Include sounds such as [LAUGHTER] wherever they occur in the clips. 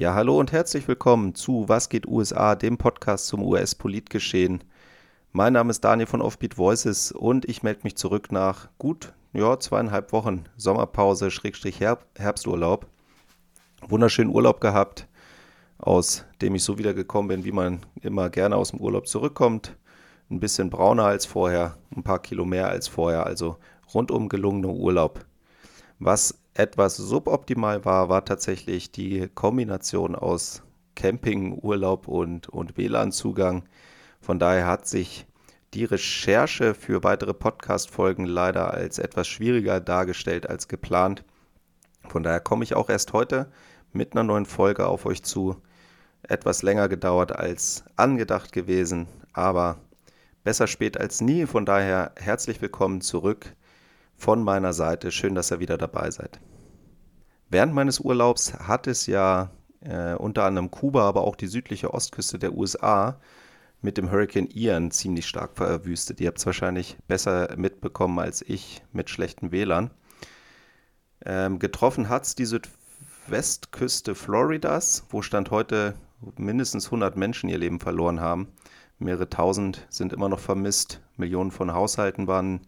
Ja, hallo und herzlich willkommen zu Was geht USA, dem Podcast zum US-Politgeschehen. Mein Name ist Daniel von Offbeat Voices und ich melde mich zurück nach gut ja, zweieinhalb Wochen Sommerpause, Schrägstrich Herb Herbsturlaub. Wunderschönen Urlaub gehabt, aus dem ich so wiedergekommen bin, wie man immer gerne aus dem Urlaub zurückkommt. Ein bisschen brauner als vorher, ein paar Kilo mehr als vorher, also rundum gelungener Urlaub. Was etwas suboptimal war, war tatsächlich die Kombination aus Camping, Urlaub und, und WLAN-Zugang. Von daher hat sich die Recherche für weitere Podcast-Folgen leider als etwas schwieriger dargestellt als geplant. Von daher komme ich auch erst heute mit einer neuen Folge auf euch zu. Etwas länger gedauert als angedacht gewesen, aber besser spät als nie. Von daher herzlich willkommen zurück von meiner Seite. Schön, dass ihr wieder dabei seid. Während meines Urlaubs hat es ja äh, unter anderem Kuba, aber auch die südliche Ostküste der USA mit dem Hurricane Ian ziemlich stark verwüstet. Ihr habt es wahrscheinlich besser mitbekommen als ich mit schlechten WLAN. Ähm, getroffen hat es die Südwestküste Floridas, wo Stand heute mindestens 100 Menschen ihr Leben verloren haben. Mehrere tausend sind immer noch vermisst. Millionen von Haushalten waren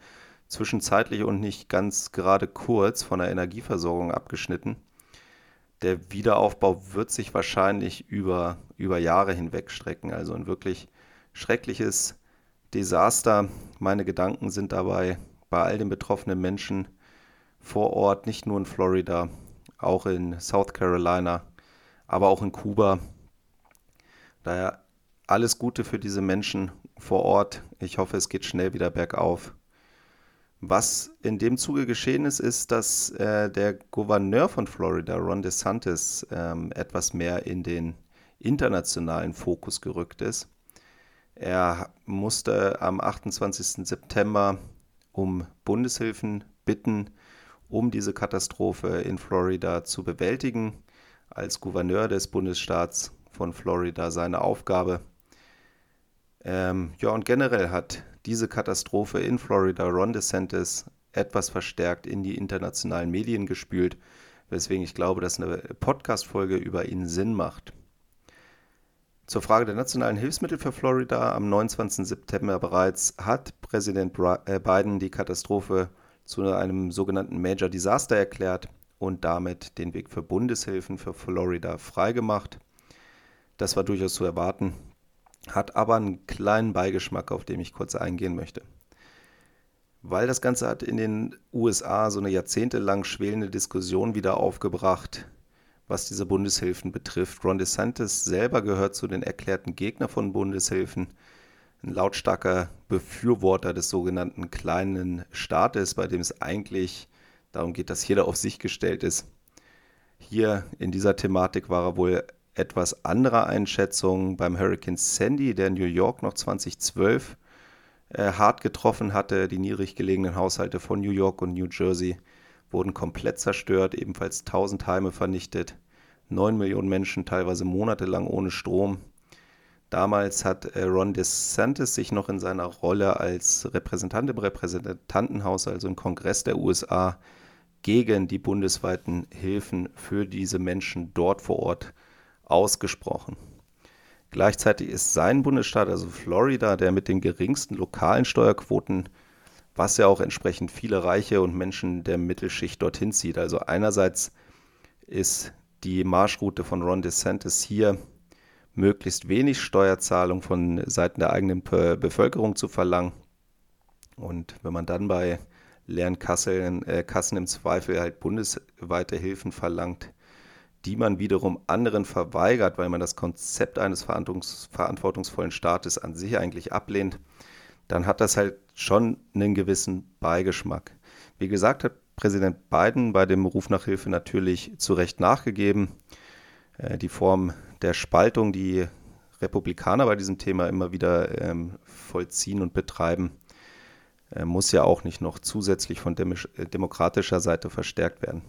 zwischenzeitlich und nicht ganz gerade kurz von der Energieversorgung abgeschnitten. Der Wiederaufbau wird sich wahrscheinlich über, über Jahre hinweg strecken. Also ein wirklich schreckliches Desaster. Meine Gedanken sind dabei bei all den betroffenen Menschen vor Ort, nicht nur in Florida, auch in South Carolina, aber auch in Kuba. Daher alles Gute für diese Menschen vor Ort. Ich hoffe, es geht schnell wieder bergauf. Was in dem Zuge geschehen ist, ist, dass äh, der Gouverneur von Florida, Ron DeSantis, ähm, etwas mehr in den internationalen Fokus gerückt ist. Er musste am 28. September um Bundeshilfen bitten, um diese Katastrophe in Florida zu bewältigen. Als Gouverneur des Bundesstaats von Florida seine Aufgabe. Ähm, ja, und generell hat diese Katastrophe in Florida Ron DeSantis etwas verstärkt in die internationalen Medien gespült, weswegen ich glaube, dass eine Podcast-Folge über ihn Sinn macht. Zur Frage der nationalen Hilfsmittel für Florida am 29. September bereits hat Präsident äh, Biden die Katastrophe zu einem sogenannten Major Disaster erklärt und damit den Weg für Bundeshilfen für Florida freigemacht. Das war durchaus zu erwarten hat aber einen kleinen Beigeschmack, auf den ich kurz eingehen möchte. Weil das Ganze hat in den USA so eine jahrzehntelang schwelende Diskussion wieder aufgebracht, was diese Bundeshilfen betrifft. Ron DeSantis selber gehört zu den erklärten Gegnern von Bundeshilfen, ein lautstarker Befürworter des sogenannten kleinen Staates, bei dem es eigentlich darum geht, dass jeder auf sich gestellt ist. Hier in dieser Thematik war er wohl etwas anderer Einschätzung beim Hurricane Sandy, der New York noch 2012 äh, hart getroffen hatte. Die niedrig gelegenen Haushalte von New York und New Jersey wurden komplett zerstört, ebenfalls 1000 Heime vernichtet, 9 Millionen Menschen teilweise monatelang ohne Strom. Damals hat äh, Ron DeSantis sich noch in seiner Rolle als Repräsentant im Repräsentantenhaus, also im Kongress der USA, gegen die bundesweiten Hilfen für diese Menschen dort vor Ort ausgesprochen. Gleichzeitig ist sein Bundesstaat, also Florida, der mit den geringsten lokalen Steuerquoten, was ja auch entsprechend viele Reiche und Menschen der Mittelschicht dorthin zieht. Also einerseits ist die Marschroute von Ron DeSantis hier, möglichst wenig Steuerzahlung von Seiten der eigenen Bevölkerung zu verlangen. Und wenn man dann bei leeren Kassen, äh, Kassen im Zweifel halt bundesweite Hilfen verlangt, die man wiederum anderen verweigert, weil man das Konzept eines verantwortungsvollen Staates an sich eigentlich ablehnt, dann hat das halt schon einen gewissen Beigeschmack. Wie gesagt, hat Präsident Biden bei dem Ruf nach Hilfe natürlich zu Recht nachgegeben. Äh, die Form der Spaltung, die Republikaner bei diesem Thema immer wieder ähm, vollziehen und betreiben, äh, muss ja auch nicht noch zusätzlich von demokratischer Seite verstärkt werden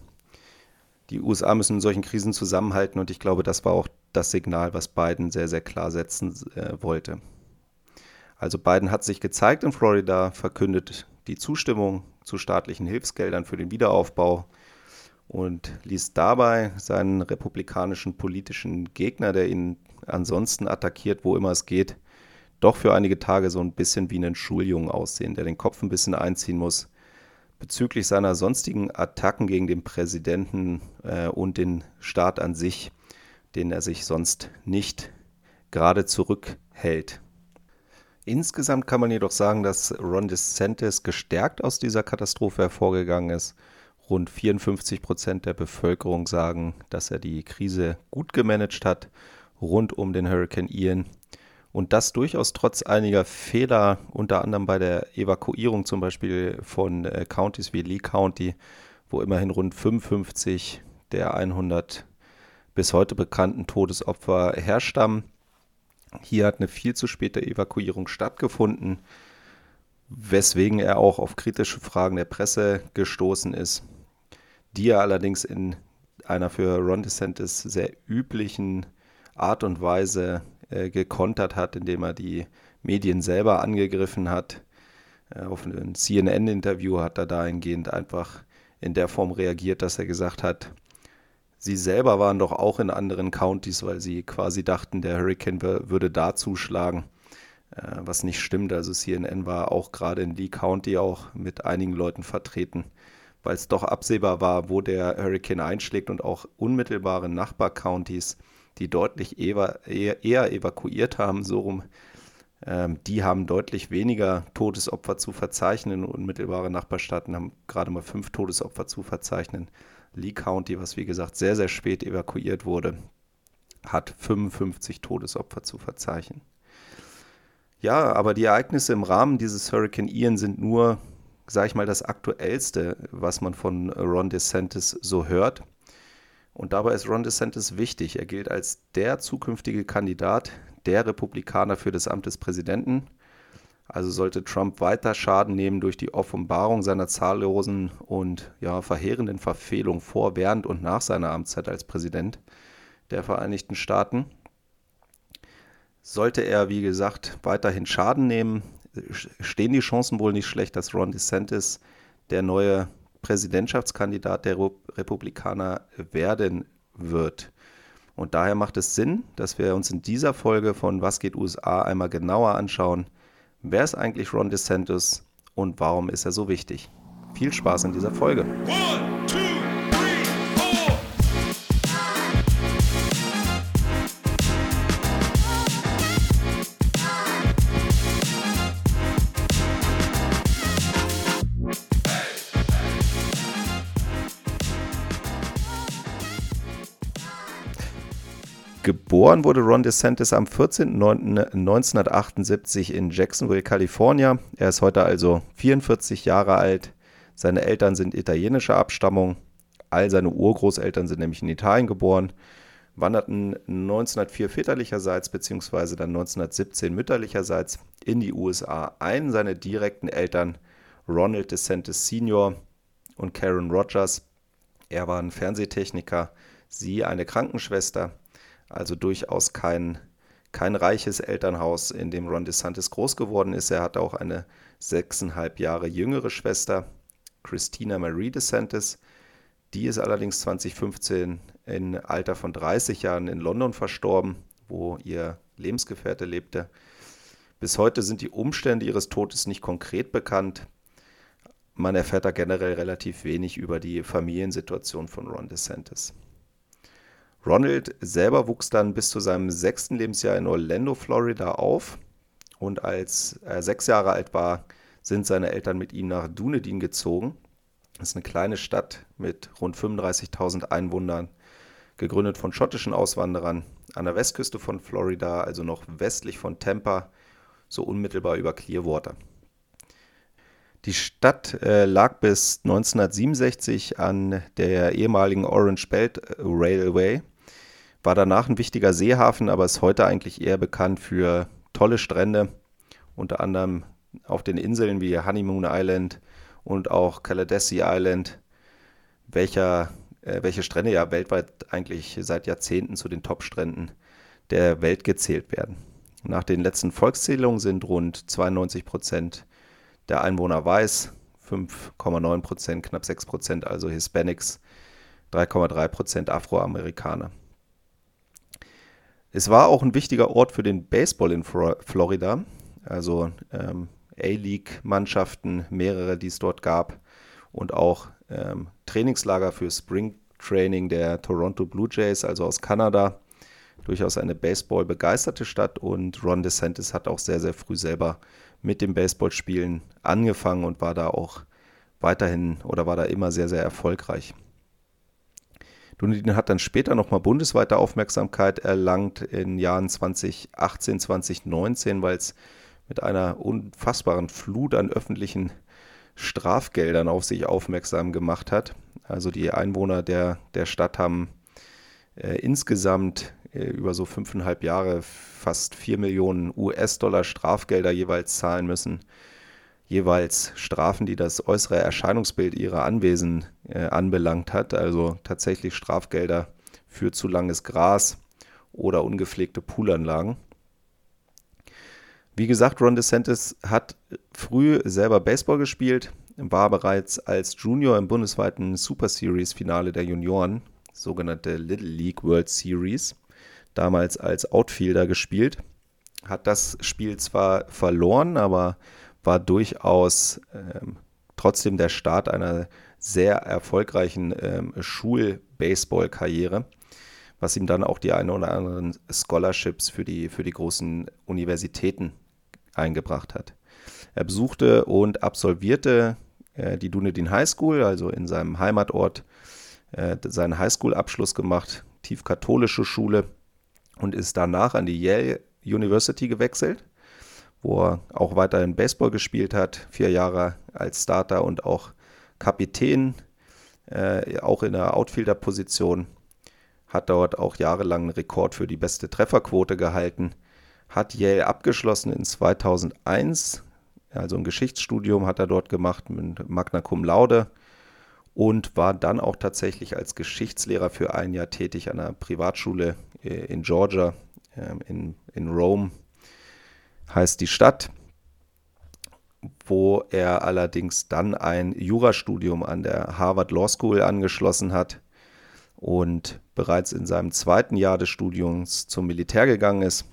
die USA müssen in solchen Krisen zusammenhalten und ich glaube, das war auch das Signal, was Biden sehr, sehr klar setzen äh, wollte. Also Biden hat sich gezeigt in Florida, verkündet die Zustimmung zu staatlichen Hilfsgeldern für den Wiederaufbau und ließ dabei seinen republikanischen politischen Gegner, der ihn ansonsten attackiert, wo immer es geht, doch für einige Tage so ein bisschen wie einen Schuljungen aussehen, der den Kopf ein bisschen einziehen muss bezüglich seiner sonstigen Attacken gegen den Präsidenten äh, und den Staat an sich, den er sich sonst nicht gerade zurückhält. Insgesamt kann man jedoch sagen, dass Ron DeSantis gestärkt aus dieser Katastrophe hervorgegangen ist. Rund 54 Prozent der Bevölkerung sagen, dass er die Krise gut gemanagt hat rund um den Hurricane Ian. Und das durchaus trotz einiger Fehler, unter anderem bei der Evakuierung zum Beispiel von äh, Countys wie Lee County, wo immerhin rund 55 der 100 bis heute bekannten Todesopfer herstammen. Hier hat eine viel zu späte Evakuierung stattgefunden, weswegen er auch auf kritische Fragen der Presse gestoßen ist, die er allerdings in einer für Ron DeSantis sehr üblichen Art und Weise äh, gekontert hat, indem er die Medien selber angegriffen hat. Äh, auf ein CNN-Interview hat er dahingehend einfach in der Form reagiert, dass er gesagt hat, Sie selber waren doch auch in anderen Countys, weil sie quasi dachten, der Hurricane würde da zuschlagen, äh, was nicht stimmt. Also CNN war auch gerade in Lee County auch mit einigen Leuten vertreten, weil es doch absehbar war, wo der Hurricane einschlägt und auch unmittelbare Nachbar-Counties, die deutlich eher, eher evakuiert haben, so rum, ähm, die haben deutlich weniger Todesopfer zu verzeichnen. Unmittelbare Nachbarstaaten haben gerade mal fünf Todesopfer zu verzeichnen. Lee County, was wie gesagt sehr, sehr spät evakuiert wurde, hat 55 Todesopfer zu verzeichnen. Ja, aber die Ereignisse im Rahmen dieses Hurricane Ian sind nur, sage ich mal, das Aktuellste, was man von Ron DeSantis so hört. Und dabei ist Ron DeSantis wichtig. Er gilt als der zukünftige Kandidat der Republikaner für das Amt des Präsidenten. Also sollte Trump weiter Schaden nehmen durch die Offenbarung seiner zahllosen und ja, verheerenden Verfehlungen vor, während und nach seiner Amtszeit als Präsident der Vereinigten Staaten. Sollte er, wie gesagt, weiterhin Schaden nehmen, stehen die Chancen wohl nicht schlecht, dass Ron DeSantis der neue Präsidentschaftskandidat der Republikaner werden wird. Und daher macht es Sinn, dass wir uns in dieser Folge von Was geht USA einmal genauer anschauen, Wer ist eigentlich Ron DeSantis und warum ist er so wichtig? Viel Spaß in dieser Folge. One, Geboren wurde Ron DeSantis am 14.09.1978 in Jacksonville, Kalifornien. Er ist heute also 44 Jahre alt. Seine Eltern sind italienischer Abstammung. All seine Urgroßeltern sind nämlich in Italien geboren, wanderten 1904 väterlicherseits bzw. dann 1917 mütterlicherseits in die USA ein. Seine direkten Eltern Ronald DeSantis Sr. und Karen Rogers. Er war ein Fernsehtechniker, sie eine Krankenschwester. Also durchaus kein, kein reiches Elternhaus, in dem Ron DeSantis groß geworden ist. Er hat auch eine sechseinhalb Jahre jüngere Schwester, Christina Marie DeSantis. Die ist allerdings 2015 im Alter von 30 Jahren in London verstorben, wo ihr Lebensgefährte lebte. Bis heute sind die Umstände ihres Todes nicht konkret bekannt. Man erfährt da generell relativ wenig über die Familiensituation von Ron DeSantis. Ronald selber wuchs dann bis zu seinem sechsten Lebensjahr in Orlando, Florida auf. Und als er sechs Jahre alt war, sind seine Eltern mit ihm nach Dunedin gezogen. Das ist eine kleine Stadt mit rund 35.000 Einwohnern, gegründet von schottischen Auswanderern an der Westküste von Florida, also noch westlich von Tampa, so unmittelbar über Clearwater. Die Stadt äh, lag bis 1967 an der ehemaligen Orange Belt Railway war danach ein wichtiger Seehafen, aber ist heute eigentlich eher bekannt für tolle Strände, unter anderem auf den Inseln wie Honeymoon Island und auch Caladesi Island, welcher, äh, welche Strände ja weltweit eigentlich seit Jahrzehnten zu den Top-Stränden der Welt gezählt werden. Nach den letzten Volkszählungen sind rund 92 Prozent der Einwohner weiß, 5,9 Prozent, knapp 6 Prozent also Hispanics 3,3 Prozent Afroamerikaner. Es war auch ein wichtiger Ort für den Baseball in Florida, also ähm, A-League-Mannschaften, mehrere, die es dort gab und auch ähm, Trainingslager für Spring Training der Toronto Blue Jays, also aus Kanada. Durchaus eine Baseball-begeisterte Stadt und Ron DeSantis hat auch sehr, sehr früh selber mit dem Baseballspielen angefangen und war da auch weiterhin oder war da immer sehr, sehr erfolgreich. Dunedin hat dann später nochmal bundesweite Aufmerksamkeit erlangt in Jahren 2018, 2019, weil es mit einer unfassbaren Flut an öffentlichen Strafgeldern auf sich aufmerksam gemacht hat. Also die Einwohner der, der Stadt haben äh, insgesamt äh, über so fünfeinhalb Jahre fast vier Millionen US-Dollar Strafgelder jeweils zahlen müssen. Jeweils Strafen, die das äußere Erscheinungsbild ihrer Anwesen äh, anbelangt hat. Also tatsächlich Strafgelder für zu langes Gras oder ungepflegte Poolanlagen. Wie gesagt, Ron DeSantis hat früh selber Baseball gespielt, war bereits als Junior im bundesweiten Super Series Finale der Junioren, sogenannte Little League World Series, damals als Outfielder gespielt. Hat das Spiel zwar verloren, aber war durchaus ähm, trotzdem der Start einer sehr erfolgreichen ähm, Schul-Baseball-Karriere was ihm dann auch die ein oder anderen Scholarships für die, für die großen Universitäten eingebracht hat. Er besuchte und absolvierte äh, die Dunedin High School, also in seinem Heimatort, äh, seinen Highschool-Abschluss gemacht, tief katholische Schule und ist danach an die Yale University gewechselt, wo er auch weiterhin Baseball gespielt hat, vier Jahre als Starter und auch Kapitän, äh, auch in der Outfielder-Position, hat dort auch jahrelang einen Rekord für die beste Trefferquote gehalten hat Yale abgeschlossen in 2001. Also ein Geschichtsstudium hat er dort gemacht mit Magna Cum Laude und war dann auch tatsächlich als Geschichtslehrer für ein Jahr tätig an einer Privatschule äh, in Georgia, ähm, in, in Rome heißt die Stadt, wo er allerdings dann ein Jurastudium an der Harvard Law School angeschlossen hat und bereits in seinem zweiten Jahr des Studiums zum Militär gegangen ist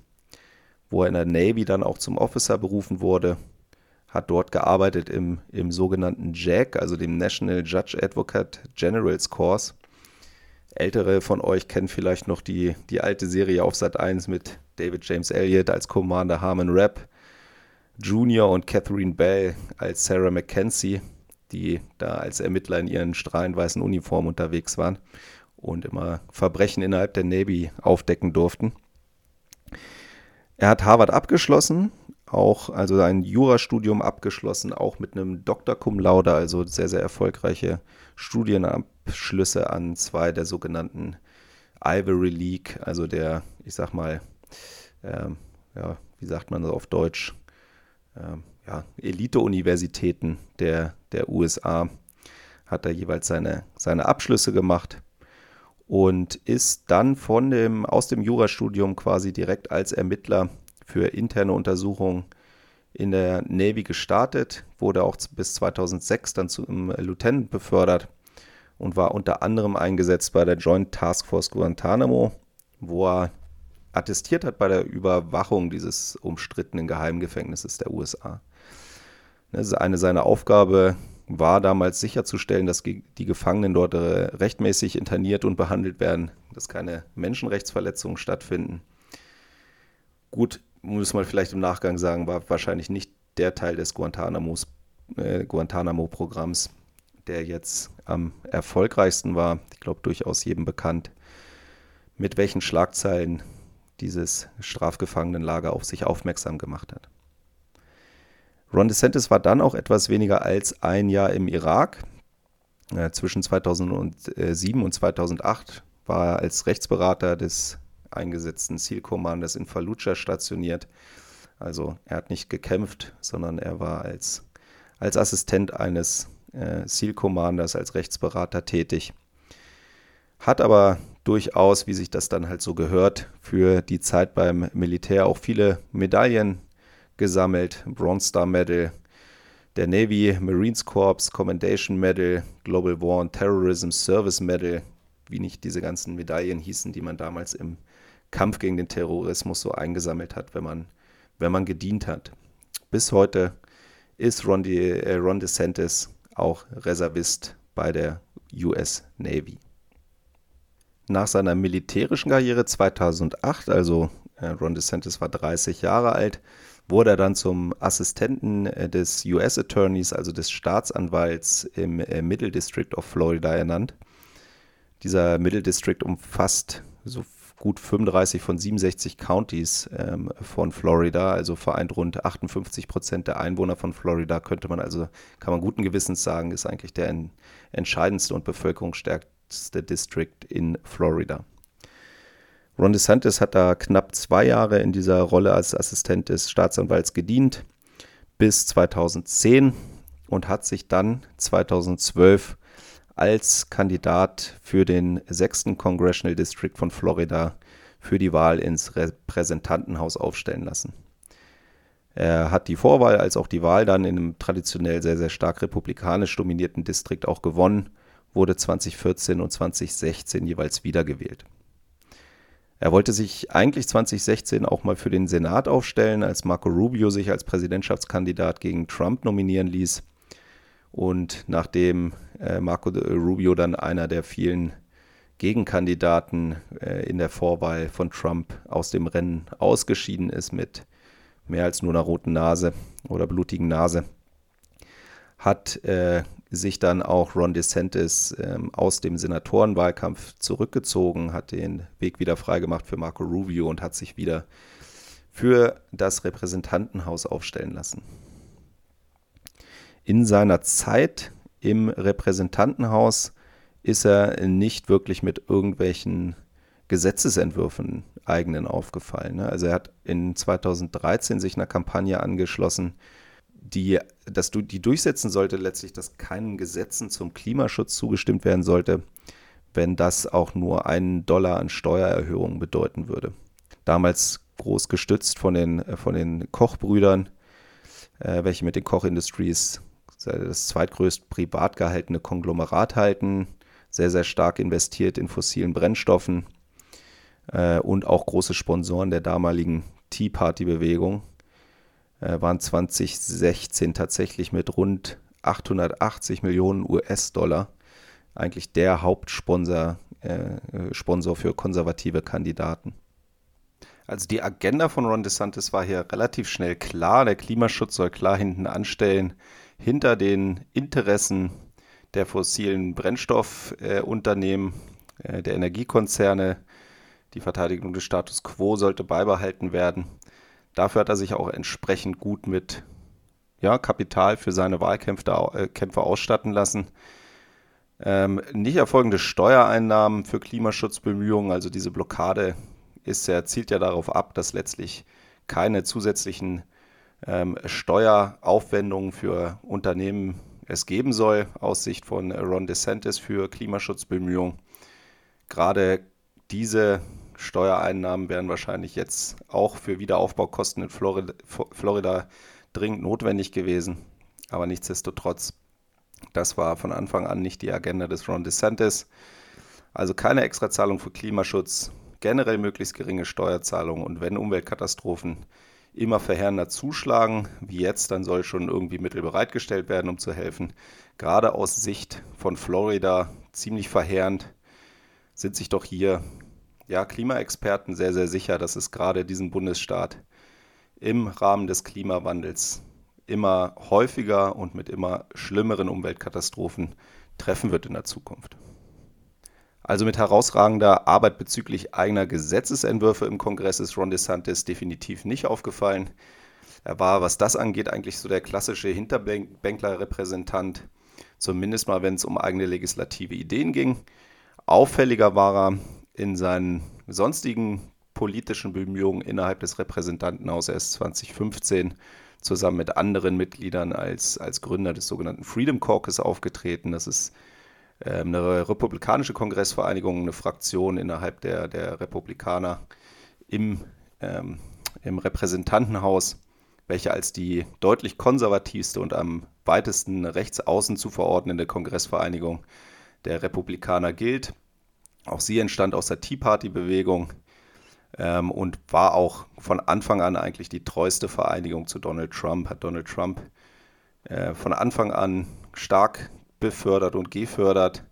wo er in der Navy dann auch zum Officer berufen wurde, hat dort gearbeitet im, im sogenannten JAG, also dem National Judge Advocate General's Course. Ältere von euch kennen vielleicht noch die, die alte Serie auf Sat 1 mit David James Elliott als Commander Harmon Rapp, Junior und Catherine Bell als Sarah McKenzie, die da als Ermittler in ihren strahlend weißen Uniformen unterwegs waren und immer Verbrechen innerhalb der Navy aufdecken durften. Er hat Harvard abgeschlossen, auch also ein Jurastudium abgeschlossen, auch mit einem Dr. Cum Laude, also sehr, sehr erfolgreiche Studienabschlüsse an zwei der sogenannten Ivory League, also der, ich sag mal, ähm, ja, wie sagt man so auf Deutsch, ähm, ja, Elite-Universitäten der, der USA, hat er jeweils seine, seine Abschlüsse gemacht und ist dann von dem, aus dem Jurastudium quasi direkt als Ermittler für interne Untersuchungen in der Navy gestartet, wurde auch bis 2006 dann zum Lieutenant befördert und war unter anderem eingesetzt bei der Joint Task Force Guantanamo, wo er attestiert hat bei der Überwachung dieses umstrittenen Geheimgefängnisses der USA. Eine seiner Aufgabe war damals sicherzustellen, dass die Gefangenen dort äh, rechtmäßig interniert und behandelt werden, dass keine Menschenrechtsverletzungen stattfinden. Gut, muss man vielleicht im Nachgang sagen, war wahrscheinlich nicht der Teil des äh, Guantanamo-Programms, der jetzt am erfolgreichsten war. Ich glaube, durchaus jedem bekannt, mit welchen Schlagzeilen dieses Strafgefangenenlager auf sich aufmerksam gemacht hat. Ron DeSantis war dann auch etwas weniger als ein Jahr im Irak. Äh, zwischen 2007 und 2008 war er als Rechtsberater des eingesetzten SEAL in Fallujah stationiert. Also er hat nicht gekämpft, sondern er war als, als Assistent eines äh, als Rechtsberater tätig. Hat aber durchaus, wie sich das dann halt so gehört, für die Zeit beim Militär auch viele Medaillen gesammelt. Bronze Star Medal der Navy Marines Corps Commendation Medal, Global War and Terrorism Service Medal, wie nicht diese ganzen Medaillen hießen, die man damals im Kampf gegen den Terrorismus so eingesammelt hat, wenn man, wenn man gedient hat. Bis heute ist Ron, De, äh, Ron DeSantis auch Reservist bei der US Navy. Nach seiner militärischen Karriere 2008, also äh, Ron DeSantis war 30 Jahre alt, wurde er dann zum Assistenten äh, des US Attorneys, also des Staatsanwalts im äh, Middle District of Florida ernannt. Dieser Middle District umfasst so gut 35 von 67 Counties ähm, von Florida, also vereint rund 58 Prozent der Einwohner von Florida, könnte man also, kann man guten Gewissens sagen, ist eigentlich der en entscheidendste und bevölkerungsstärkste District in Florida. Ron DeSantis hat da knapp zwei Jahre in dieser Rolle als Assistent des Staatsanwalts gedient, bis 2010 und hat sich dann 2012 als Kandidat für den 6. Congressional District von Florida für die Wahl ins Repräsentantenhaus aufstellen lassen. Er hat die Vorwahl als auch die Wahl dann in einem traditionell sehr, sehr stark republikanisch dominierten Distrikt auch gewonnen, wurde 2014 und 2016 jeweils wiedergewählt. Er wollte sich eigentlich 2016 auch mal für den Senat aufstellen, als Marco Rubio sich als Präsidentschaftskandidat gegen Trump nominieren ließ. Und nachdem äh, Marco Rubio dann einer der vielen Gegenkandidaten äh, in der Vorwahl von Trump aus dem Rennen ausgeschieden ist mit mehr als nur einer roten Nase oder blutigen Nase, hat äh, sich dann auch Ron DeSantis ähm, aus dem Senatorenwahlkampf zurückgezogen, hat den Weg wieder freigemacht für Marco Rubio und hat sich wieder für das Repräsentantenhaus aufstellen lassen in seiner Zeit im Repräsentantenhaus ist er nicht wirklich mit irgendwelchen Gesetzesentwürfen eigenen aufgefallen. Ne? Also er hat in 2013 sich einer Kampagne angeschlossen, die, dass du, die durchsetzen sollte letztlich, dass keinen Gesetzen zum Klimaschutz zugestimmt werden sollte, wenn das auch nur einen Dollar an Steuererhöhungen bedeuten würde. Damals groß gestützt von den, von den Kochbrüdern, äh, welche mit den Koch Industries das zweitgrößt privat gehaltene Konglomerat halten, sehr, sehr stark investiert in fossilen Brennstoffen äh, und auch große Sponsoren der damaligen Tea Party-Bewegung, äh, waren 2016 tatsächlich mit rund 880 Millionen US-Dollar eigentlich der Hauptsponsor äh, Sponsor für konservative Kandidaten. Also die Agenda von Ron DeSantis war hier relativ schnell klar. Der Klimaschutz soll klar hinten anstellen hinter den Interessen der fossilen Brennstoffunternehmen, äh, äh, der Energiekonzerne. Die Verteidigung des Status quo sollte beibehalten werden. Dafür hat er sich auch entsprechend gut mit ja, Kapital für seine Wahlkämpfe äh, Kämpfe ausstatten lassen. Ähm, nicht erfolgende Steuereinnahmen für Klimaschutzbemühungen, also diese Blockade ist ja, zielt ja darauf ab, dass letztlich keine zusätzlichen ähm, Steueraufwendungen für Unternehmen es geben soll, aus Sicht von Ron DeSantis für Klimaschutzbemühungen. Gerade diese Steuereinnahmen wären wahrscheinlich jetzt auch für Wiederaufbaukosten in Florida, Florida dringend notwendig gewesen. Aber nichtsdestotrotz, das war von Anfang an nicht die Agenda des Ron DeSantis. Also keine Extrazahlung für Klimaschutz, generell möglichst geringe Steuerzahlungen und wenn Umweltkatastrophen immer verheerender zuschlagen, wie jetzt, dann soll schon irgendwie Mittel bereitgestellt werden, um zu helfen. Gerade aus Sicht von Florida ziemlich verheerend sind sich doch hier ja, Klimaexperten sehr, sehr sicher, dass es gerade diesen Bundesstaat im Rahmen des Klimawandels immer häufiger und mit immer schlimmeren Umweltkatastrophen treffen wird in der Zukunft. Also mit herausragender Arbeit bezüglich eigener Gesetzesentwürfe im Kongress ist Ron DeSantis definitiv nicht aufgefallen. Er war, was das angeht, eigentlich so der klassische Hinterbänkler-Repräsentant, zumindest mal, wenn es um eigene legislative Ideen ging. Auffälliger war er in seinen sonstigen politischen Bemühungen innerhalb des Repräsentantenhauses 2015 zusammen mit anderen Mitgliedern als, als Gründer des sogenannten Freedom Caucus aufgetreten. Das ist ähm, eine republikanische Kongressvereinigung, eine Fraktion innerhalb der, der Republikaner im, ähm, im Repräsentantenhaus, welche als die deutlich konservativste und am weitesten rechts außen zu verordnende Kongressvereinigung der Republikaner gilt. Auch sie entstand aus der Tea Party-Bewegung ähm, und war auch von Anfang an eigentlich die treueste Vereinigung zu Donald Trump. Hat Donald Trump äh, von Anfang an stark befördert und gefördert,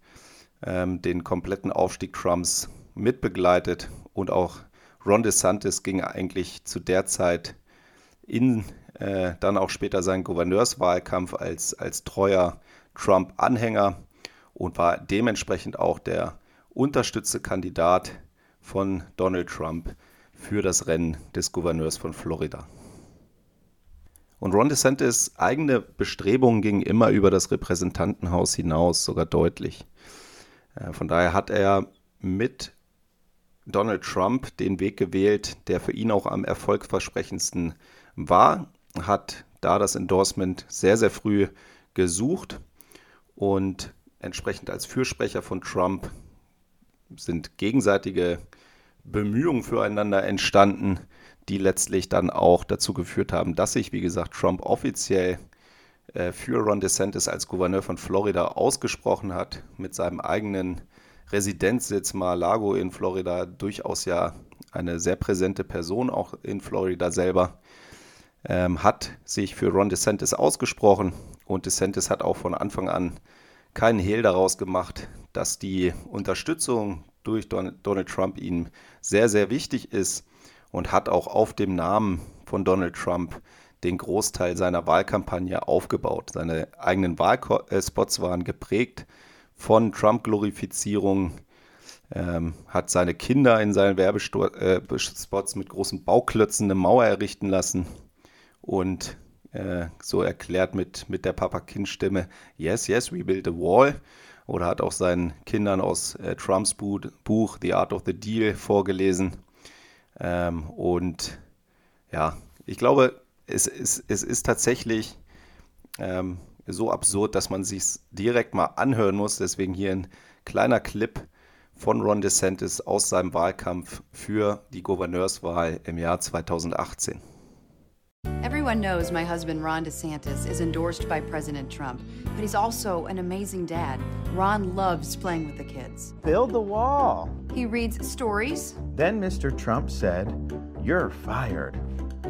ähm, den kompletten Aufstieg Trumps mitbegleitet und auch Ron DeSantis ging eigentlich zu der Zeit in äh, dann auch später seinen Gouverneurswahlkampf als, als treuer Trump-Anhänger und war dementsprechend auch der unterstützte Kandidat von Donald Trump für das Rennen des Gouverneurs von Florida. Und Ron DeSantis eigene Bestrebungen gingen immer über das Repräsentantenhaus hinaus, sogar deutlich. Äh, von daher hat er mit Donald Trump den Weg gewählt, der für ihn auch am erfolgversprechendsten war, hat da das Endorsement sehr, sehr früh gesucht und entsprechend als Fürsprecher von Trump sind gegenseitige Bemühungen füreinander entstanden, die letztlich dann auch dazu geführt haben, dass sich, wie gesagt, Trump offiziell äh, für Ron DeSantis als Gouverneur von Florida ausgesprochen hat, mit seinem eigenen Residenzsitz Mar-a-Lago in Florida, durchaus ja eine sehr präsente Person auch in Florida selber, ähm, hat sich für Ron DeSantis ausgesprochen. Und DeSantis hat auch von Anfang an keinen Hehl daraus gemacht, dass die Unterstützung durch Donald Trump ihm sehr, sehr wichtig ist und hat auch auf dem Namen von Donald Trump den Großteil seiner Wahlkampagne aufgebaut. Seine eigenen Wahlspots waren geprägt von Trump-Glorifizierung, ähm, hat seine Kinder in seinen Werbespots äh, mit großen Bauklötzen eine Mauer errichten lassen und äh, so erklärt mit, mit der Papa-Kind-Stimme, yes, yes, we build a wall. Oder hat auch seinen Kindern aus äh, Trumps Buch The Art of the Deal vorgelesen. Ähm, und ja, ich glaube, es, es, es ist tatsächlich ähm, so absurd, dass man sich direkt mal anhören muss. Deswegen hier ein kleiner Clip von Ron DeSantis aus seinem Wahlkampf für die Gouverneurswahl im Jahr 2018. Everyone knows my husband Ron DeSantis is endorsed by President Trump, but he's also an amazing dad. Ron loves playing with the kids. Build the wall. He reads stories. Then Mr. Trump said, You're fired.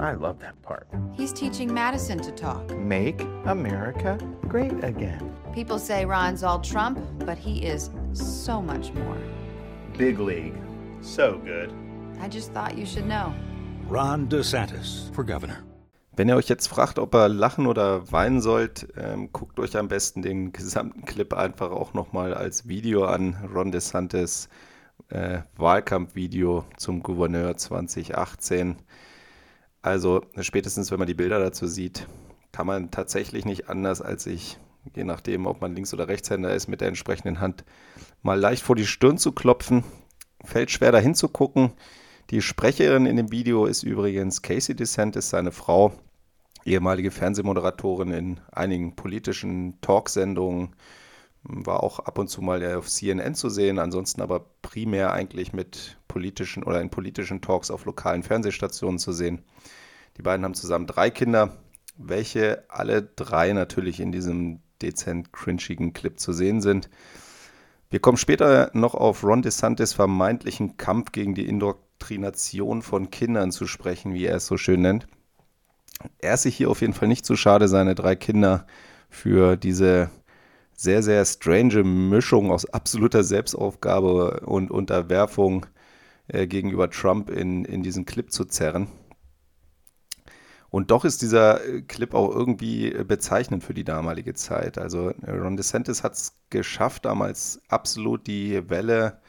I love that part. He's teaching Madison to talk. Make America great again. People say Ron's all Trump, but he is so much more. Big league. So good. I just thought you should know. Ron DeSantis for governor. Wenn ihr euch jetzt fragt, ob ihr lachen oder weinen sollt, ähm, guckt euch am besten den gesamten Clip einfach auch nochmal als Video an. Ron DeSantis äh, Wahlkampfvideo zum Gouverneur 2018. Also spätestens, wenn man die Bilder dazu sieht, kann man tatsächlich nicht anders, als sich, je nachdem, ob man Links- oder Rechtshänder ist, mit der entsprechenden Hand mal leicht vor die Stirn zu klopfen. Fällt schwer dahin zu gucken. Die Sprecherin in dem Video ist übrigens Casey DeSantis, seine Frau ehemalige Fernsehmoderatorin in einigen politischen Talksendungen, war auch ab und zu mal auf CNN zu sehen, ansonsten aber primär eigentlich mit politischen oder in politischen Talks auf lokalen Fernsehstationen zu sehen. Die beiden haben zusammen drei Kinder, welche alle drei natürlich in diesem dezent cringigen Clip zu sehen sind. Wir kommen später noch auf Ron DeSantis vermeintlichen Kampf gegen die Indoktrination von Kindern zu sprechen, wie er es so schön nennt er ist sich hier auf jeden Fall nicht zu schade, seine drei Kinder für diese sehr, sehr strange Mischung aus absoluter Selbstaufgabe und Unterwerfung äh, gegenüber Trump in, in diesen Clip zu zerren. Und doch ist dieser äh, Clip auch irgendwie bezeichnend für die damalige Zeit. Also äh, Ron DeSantis hat es geschafft, damals absolut die Welle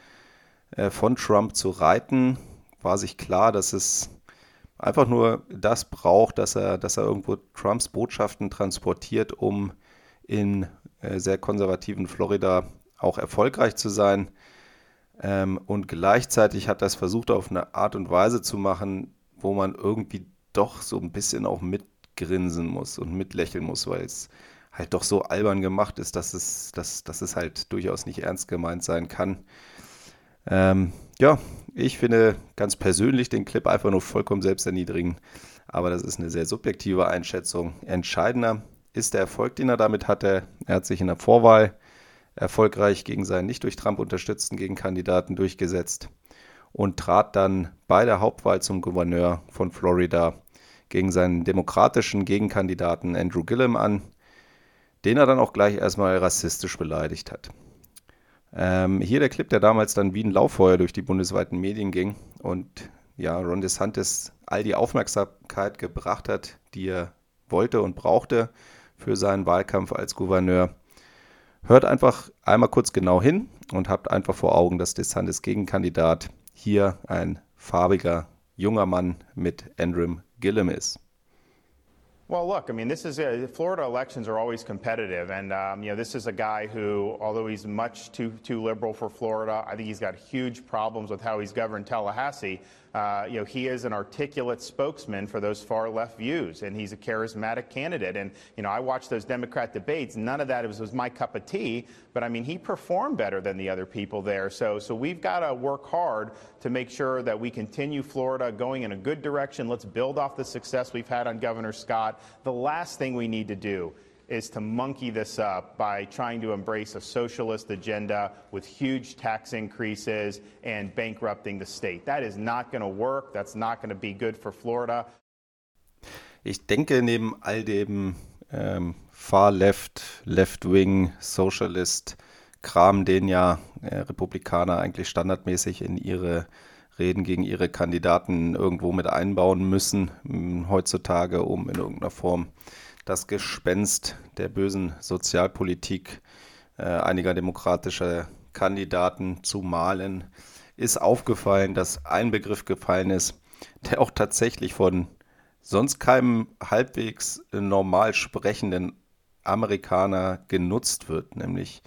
äh, von Trump zu reiten. War sich klar, dass es einfach nur das braucht, dass er, dass er irgendwo Trumps Botschaften transportiert, um in äh, sehr konservativen Florida auch erfolgreich zu sein. Ähm, und gleichzeitig hat er es versucht, auf eine Art und Weise zu machen, wo man irgendwie doch so ein bisschen auch mitgrinsen muss und mitlächeln muss, weil es halt doch so albern gemacht ist, dass es, dass, dass es halt durchaus nicht ernst gemeint sein kann. Ähm, ja, ich finde ganz persönlich den Clip einfach nur vollkommen selbsterniedrigend. Aber das ist eine sehr subjektive Einschätzung. Entscheidender ist der Erfolg, den er damit hatte. Er hat sich in der Vorwahl erfolgreich gegen seinen nicht durch Trump unterstützten Gegenkandidaten durchgesetzt und trat dann bei der Hauptwahl zum Gouverneur von Florida gegen seinen demokratischen Gegenkandidaten Andrew Gillum an, den er dann auch gleich erstmal rassistisch beleidigt hat. Ähm, hier der Clip, der damals dann wie ein Lauffeuer durch die bundesweiten Medien ging und ja, Ron DeSantis all die Aufmerksamkeit gebracht hat, die er wollte und brauchte für seinen Wahlkampf als Gouverneur. Hört einfach einmal kurz genau hin und habt einfach vor Augen, dass DeSantis Gegenkandidat hier ein farbiger junger Mann mit Andrew Gillum ist. Well, look, I mean, this is a, Florida elections are always competitive, and um, you know, this is a guy who, although he's much too too liberal for Florida, I think he's got huge problems with how he's governed Tallahassee. Uh, you know, he is an articulate spokesman for those far left views, and he's a charismatic candidate. And you know, I watched those Democrat debates. None of that was, was my cup of tea, but I mean, he performed better than the other people there. So, so we've got to work hard to make sure that we continue Florida going in a good direction. Let's build off the success we've had on Governor Scott. The last thing we need to do is to monkey this up by trying to embrace a socialist agenda with huge tax increases and bankrupting the state. That is not going to work. That's not going to be good for Florida. Ich denke, neben all dem ähm, Far-Left, Left-Wing, Socialist-Kram, den ja äh, Republikaner eigentlich standardmäßig in ihre Reden gegen ihre Kandidaten irgendwo mit einbauen müssen, heutzutage, um in irgendeiner Form das Gespenst der bösen Sozialpolitik äh, einiger demokratischer Kandidaten zu malen, ist aufgefallen, dass ein Begriff gefallen ist, der auch tatsächlich von sonst keinem halbwegs normal sprechenden Amerikaner genutzt wird, nämlich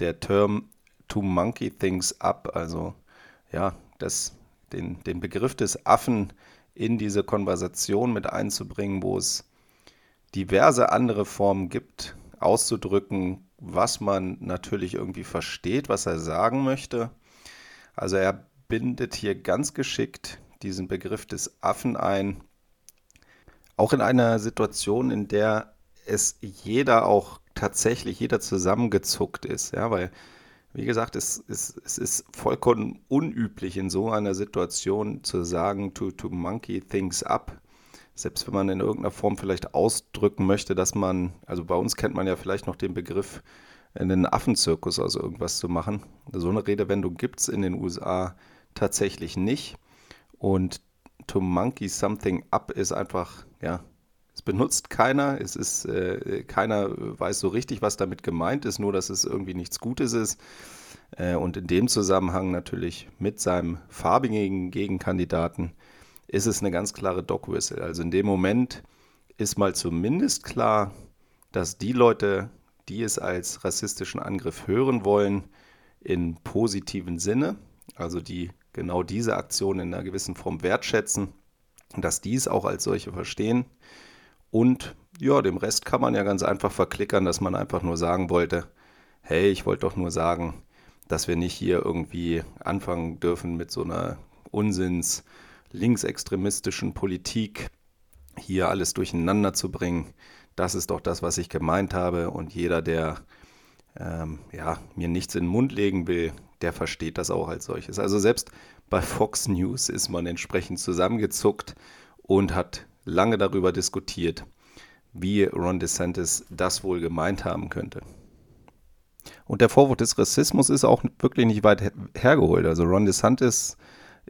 der Term to monkey things up, also ja, das, den, den Begriff des Affen in diese Konversation mit einzubringen, wo es diverse andere Formen gibt, auszudrücken, was man natürlich irgendwie versteht, was er sagen möchte. Also er bindet hier ganz geschickt diesen Begriff des Affen ein, auch in einer Situation, in der es jeder auch tatsächlich, jeder zusammengezuckt ist, ja, weil wie gesagt, es, es, es ist vollkommen unüblich in so einer Situation zu sagen, to, to monkey things up selbst wenn man in irgendeiner Form vielleicht ausdrücken möchte, dass man, also bei uns kennt man ja vielleicht noch den Begriff, einen Affenzirkus, also irgendwas zu machen. So eine Redewendung gibt es in den USA tatsächlich nicht. Und to monkey something up ist einfach, ja, es benutzt keiner, es ist, äh, keiner weiß so richtig, was damit gemeint ist, nur dass es irgendwie nichts Gutes ist. Äh, und in dem Zusammenhang natürlich mit seinem farbigen Gegenkandidaten ist es eine ganz klare Dog-Whistle. Also in dem Moment ist mal zumindest klar, dass die Leute, die es als rassistischen Angriff hören wollen, in positiven Sinne, also die genau diese Aktion in einer gewissen Form wertschätzen, dass die es auch als solche verstehen. Und ja, dem Rest kann man ja ganz einfach verklickern, dass man einfach nur sagen wollte, hey, ich wollte doch nur sagen, dass wir nicht hier irgendwie anfangen dürfen mit so einer Unsinns- linksextremistischen Politik hier alles durcheinander zu bringen. Das ist doch das, was ich gemeint habe. Und jeder, der ähm, ja, mir nichts in den Mund legen will, der versteht das auch als solches. Also selbst bei Fox News ist man entsprechend zusammengezuckt und hat lange darüber diskutiert, wie Ron DeSantis das wohl gemeint haben könnte. Und der Vorwurf des Rassismus ist auch wirklich nicht weit hergeholt. Also Ron DeSantis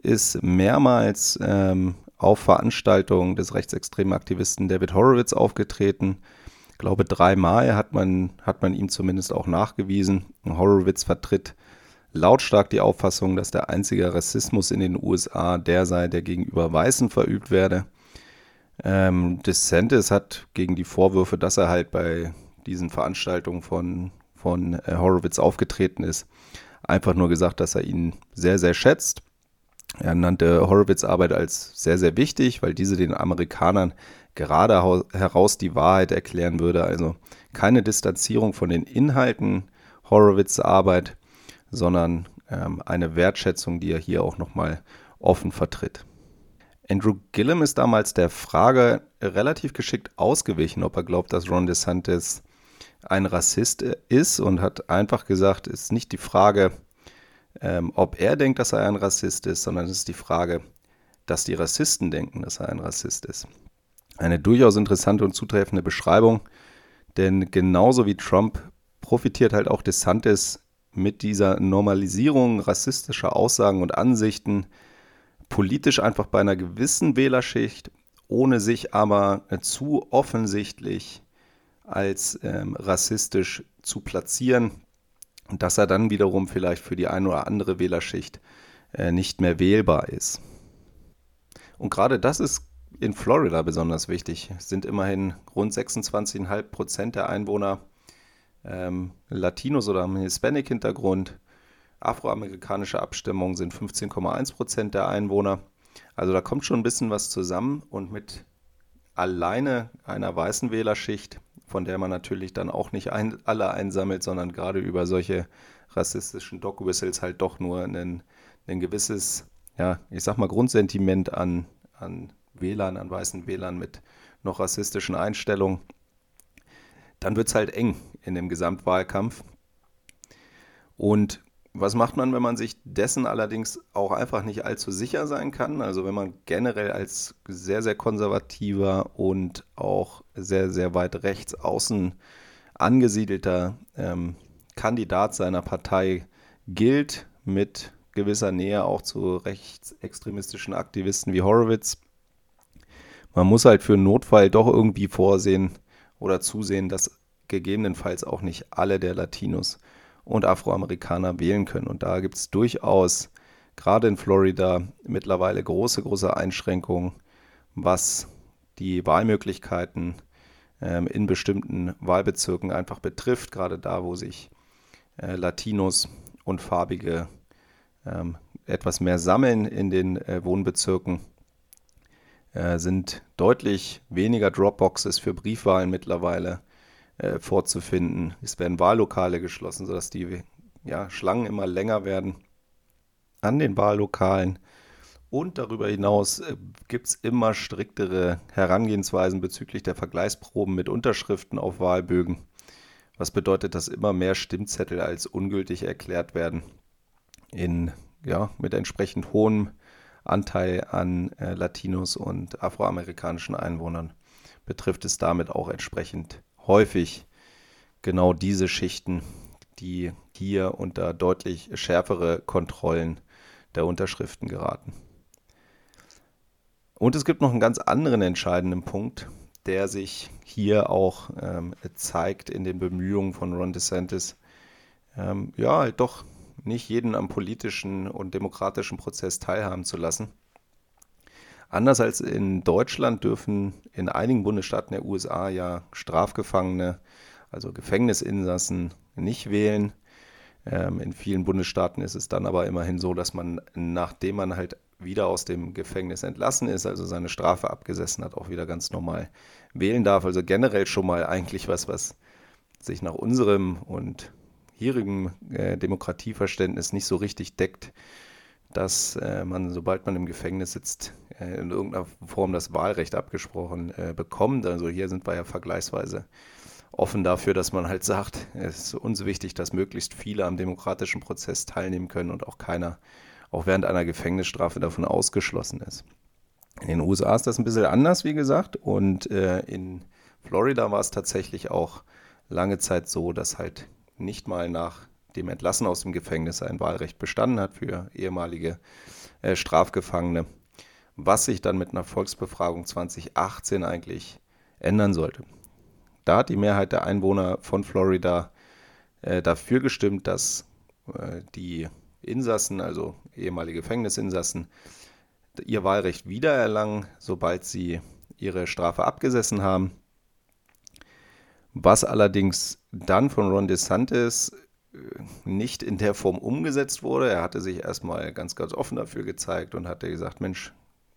ist mehrmals ähm, auf Veranstaltungen des rechtsextremen Aktivisten David Horowitz aufgetreten. Ich glaube, dreimal hat man, hat man ihm zumindest auch nachgewiesen. Horowitz vertritt lautstark die Auffassung, dass der einzige Rassismus in den USA der sei, der gegenüber Weißen verübt werde. Ähm, DeSantis hat gegen die Vorwürfe, dass er halt bei diesen Veranstaltungen von, von äh, Horowitz aufgetreten ist, einfach nur gesagt, dass er ihn sehr, sehr schätzt er nannte Horowitz Arbeit als sehr, sehr wichtig, weil diese den Amerikanern gerade heraus die Wahrheit erklären würde. Also keine Distanzierung von den Inhalten Horowitz Arbeit, sondern ähm, eine Wertschätzung, die er hier auch nochmal offen vertritt. Andrew Gillum ist damals der Frage relativ geschickt ausgewichen, ob er glaubt, dass Ron DeSantis ein Rassist ist und hat einfach gesagt, es ist nicht die Frage, ähm, ob er denkt, dass er ein Rassist ist, sondern es ist die Frage, dass die Rassisten denken, dass er ein Rassist ist. Eine durchaus interessante und zutreffende Beschreibung, denn genauso wie Trump profitiert halt auch DeSantis mit dieser Normalisierung rassistischer Aussagen und Ansichten politisch einfach bei einer gewissen Wählerschicht, ohne sich aber zu offensichtlich als ähm, rassistisch zu platzieren und dass er dann wiederum vielleicht für die eine oder andere Wählerschicht äh, nicht mehr wählbar ist. Und gerade das ist in Florida besonders wichtig. Es sind immerhin rund 26,5 Prozent der Einwohner ähm, Latinos oder haben Hispanic-Hintergrund. Afroamerikanische Abstimmung sind 15,1 Prozent der Einwohner. Also da kommt schon ein bisschen was zusammen und mit alleine einer weißen Wählerschicht, von der man natürlich dann auch nicht ein, alle einsammelt, sondern gerade über solche rassistischen Dog Whistles halt doch nur ein, ein gewisses, ja, ich sag mal, Grundsentiment an, an Wählern, an weißen Wählern mit noch rassistischen Einstellungen dann wird es halt eng in dem Gesamtwahlkampf. Und was macht man, wenn man sich dessen allerdings auch einfach nicht allzu sicher sein kann? Also wenn man generell als sehr, sehr konservativer und auch sehr, sehr weit rechts außen angesiedelter ähm, Kandidat seiner Partei gilt, mit gewisser Nähe auch zu rechtsextremistischen Aktivisten wie Horowitz. Man muss halt für einen Notfall doch irgendwie vorsehen, oder zusehen, dass gegebenenfalls auch nicht alle der Latinos und Afroamerikaner wählen können. Und da gibt es durchaus, gerade in Florida, mittlerweile große, große Einschränkungen, was die Wahlmöglichkeiten ähm, in bestimmten Wahlbezirken einfach betrifft, gerade da, wo sich äh, Latinos und Farbige ähm, etwas mehr sammeln in den äh, Wohnbezirken äh, sind deutlich weniger Dropboxes für Briefwahlen mittlerweile äh, vorzufinden. Es werden Wahllokale geschlossen, sodass die ja, Schlangen immer länger werden an den Wahllokalen. Und darüber hinaus äh, gibt es immer striktere Herangehensweisen bezüglich der Vergleichsproben mit Unterschriften auf Wahlbögen. Was bedeutet, dass immer mehr Stimmzettel als ungültig erklärt werden. In, ja, mit entsprechend hohem Anteil an äh, Latinos und afroamerikanischen Einwohnern betrifft es damit auch entsprechend häufig genau diese Schichten, die hier unter deutlich schärfere Kontrollen der Unterschriften geraten. Und es gibt noch einen ganz anderen entscheidenden Punkt, der sich hier auch ähm, zeigt in den Bemühungen von Ron DeSantis, ähm, ja, halt doch nicht jeden am politischen und demokratischen Prozess teilhaben zu lassen. Anders als in Deutschland dürfen in einigen Bundesstaaten der USA ja Strafgefangene, also Gefängnisinsassen, nicht wählen. Ähm, in vielen Bundesstaaten ist es dann aber immerhin so, dass man, nachdem man halt wieder aus dem Gefängnis entlassen ist, also seine Strafe abgesessen hat, auch wieder ganz normal wählen darf. Also generell schon mal eigentlich was, was sich nach unserem und hierigen äh, Demokratieverständnis nicht so richtig deckt, dass äh, man, sobald man im Gefängnis sitzt, äh, in irgendeiner Form das Wahlrecht abgesprochen äh, bekommt. Also hier sind wir ja vergleichsweise offen dafür, dass man halt sagt, es ist uns wichtig, dass möglichst viele am demokratischen Prozess teilnehmen können und auch keiner, auch während einer Gefängnisstrafe davon ausgeschlossen ist. In den USA ist das ein bisschen anders, wie gesagt, und äh, in Florida war es tatsächlich auch lange Zeit so, dass halt nicht mal nach dem Entlassen aus dem Gefängnis ein Wahlrecht bestanden hat für ehemalige äh, Strafgefangene, was sich dann mit einer Volksbefragung 2018 eigentlich ändern sollte. Da hat die Mehrheit der Einwohner von Florida äh, dafür gestimmt, dass äh, die Insassen, also ehemalige Gefängnisinsassen, ihr Wahlrecht wiedererlangen, sobald sie ihre Strafe abgesessen haben was allerdings dann von Ron DeSantis nicht in der Form umgesetzt wurde. Er hatte sich erstmal ganz, ganz offen dafür gezeigt und hatte gesagt, Mensch,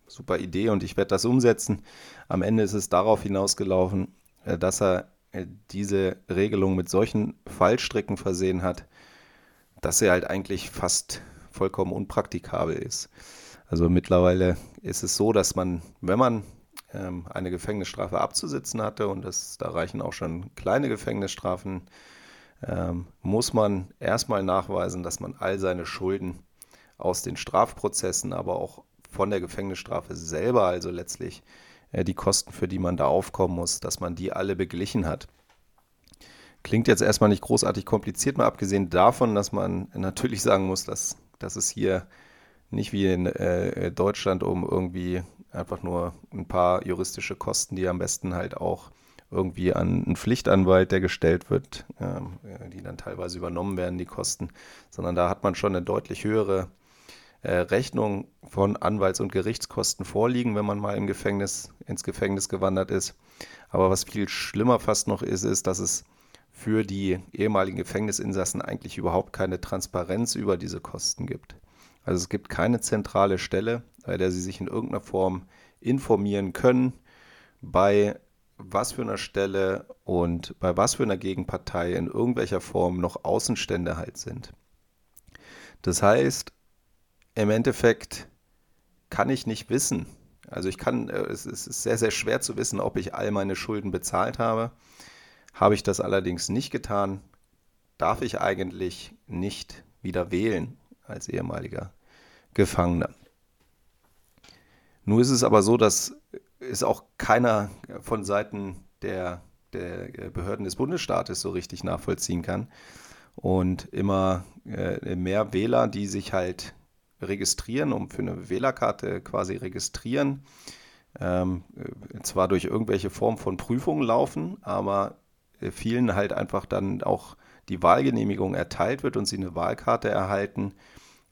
super Idee und ich werde das umsetzen. Am Ende ist es darauf hinausgelaufen, äh, dass er äh, diese Regelung mit solchen Fallstricken versehen hat, dass sie halt eigentlich fast vollkommen unpraktikabel ist. Also mittlerweile ist es so, dass man, wenn man ähm, eine Gefängnisstrafe abzusitzen hatte, und das, da reichen auch schon kleine Gefängnisstrafen, ähm, muss man erstmal nachweisen, dass man all seine Schulden aus den Strafprozessen, aber auch von der Gefängnisstrafe selber, also letztlich äh, die Kosten, für die man da aufkommen muss, dass man die alle beglichen hat. Klingt jetzt erstmal nicht großartig kompliziert, mal abgesehen davon, dass man [LAUGHS] natürlich sagen muss, dass, dass es hier nicht wie in äh, Deutschland um irgendwie einfach nur ein paar juristische Kosten, die am besten halt auch irgendwie an einen Pflichtanwalt, der gestellt wird, die dann teilweise übernommen werden, die Kosten, sondern da hat man schon eine deutlich höhere äh, Rechnung von Anwalts- und Gerichtskosten vorliegen, wenn man mal im Gefängnis, ins Gefängnis gewandert ist. Aber was viel schlimmer fast noch ist, ist, dass es für die ehemaligen Gefängnisinsassen eigentlich überhaupt keine Transparenz über diese Kosten gibt. Also es gibt keine zentrale Stelle, bei der sie sich in irgendeiner Form informieren können, bei was für einer Stelle und bei was für einer Gegenpartei in irgendwelcher Form noch Außenstände halt sind. Das heißt, im Endeffekt kann ich nicht wissen, also ich kann, äh, es ist sehr, sehr schwer zu wissen, ob ich all meine Schulden bezahlt habe. Habe ich das allerdings nicht getan, darf ich eigentlich nicht wieder wählen als ehemaliger Gefangener. Nun ist es aber so, dass es auch keiner von Seiten der, der Behörden des Bundesstaates so richtig nachvollziehen kann. Und immer äh, mehr Wähler, die sich halt registrieren, um für eine Wählerkarte quasi registrieren, ähm, zwar durch irgendwelche Form von Prüfungen laufen, aber vielen halt einfach dann auch die Wahlgenehmigung erteilt wird und sie eine Wahlkarte erhalten,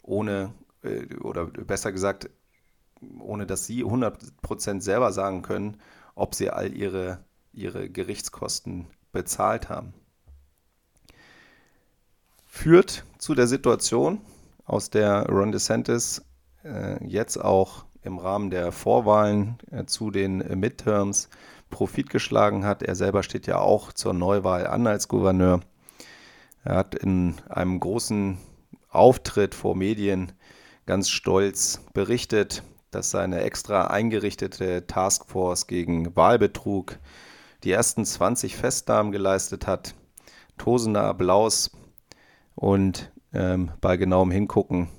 ohne, äh, oder besser gesagt, ohne dass sie 100% selber sagen können, ob sie all ihre, ihre Gerichtskosten bezahlt haben. Führt zu der Situation, aus der Ron DeSantis äh, jetzt auch im Rahmen der Vorwahlen äh, zu den äh, Midterms Profit geschlagen hat. Er selber steht ja auch zur Neuwahl an als Gouverneur. Er hat in einem großen Auftritt vor Medien ganz stolz berichtet, dass seine extra eingerichtete Taskforce gegen Wahlbetrug die ersten 20 Festnahmen geleistet hat. Tosender Applaus und ähm, bei genauem Hingucken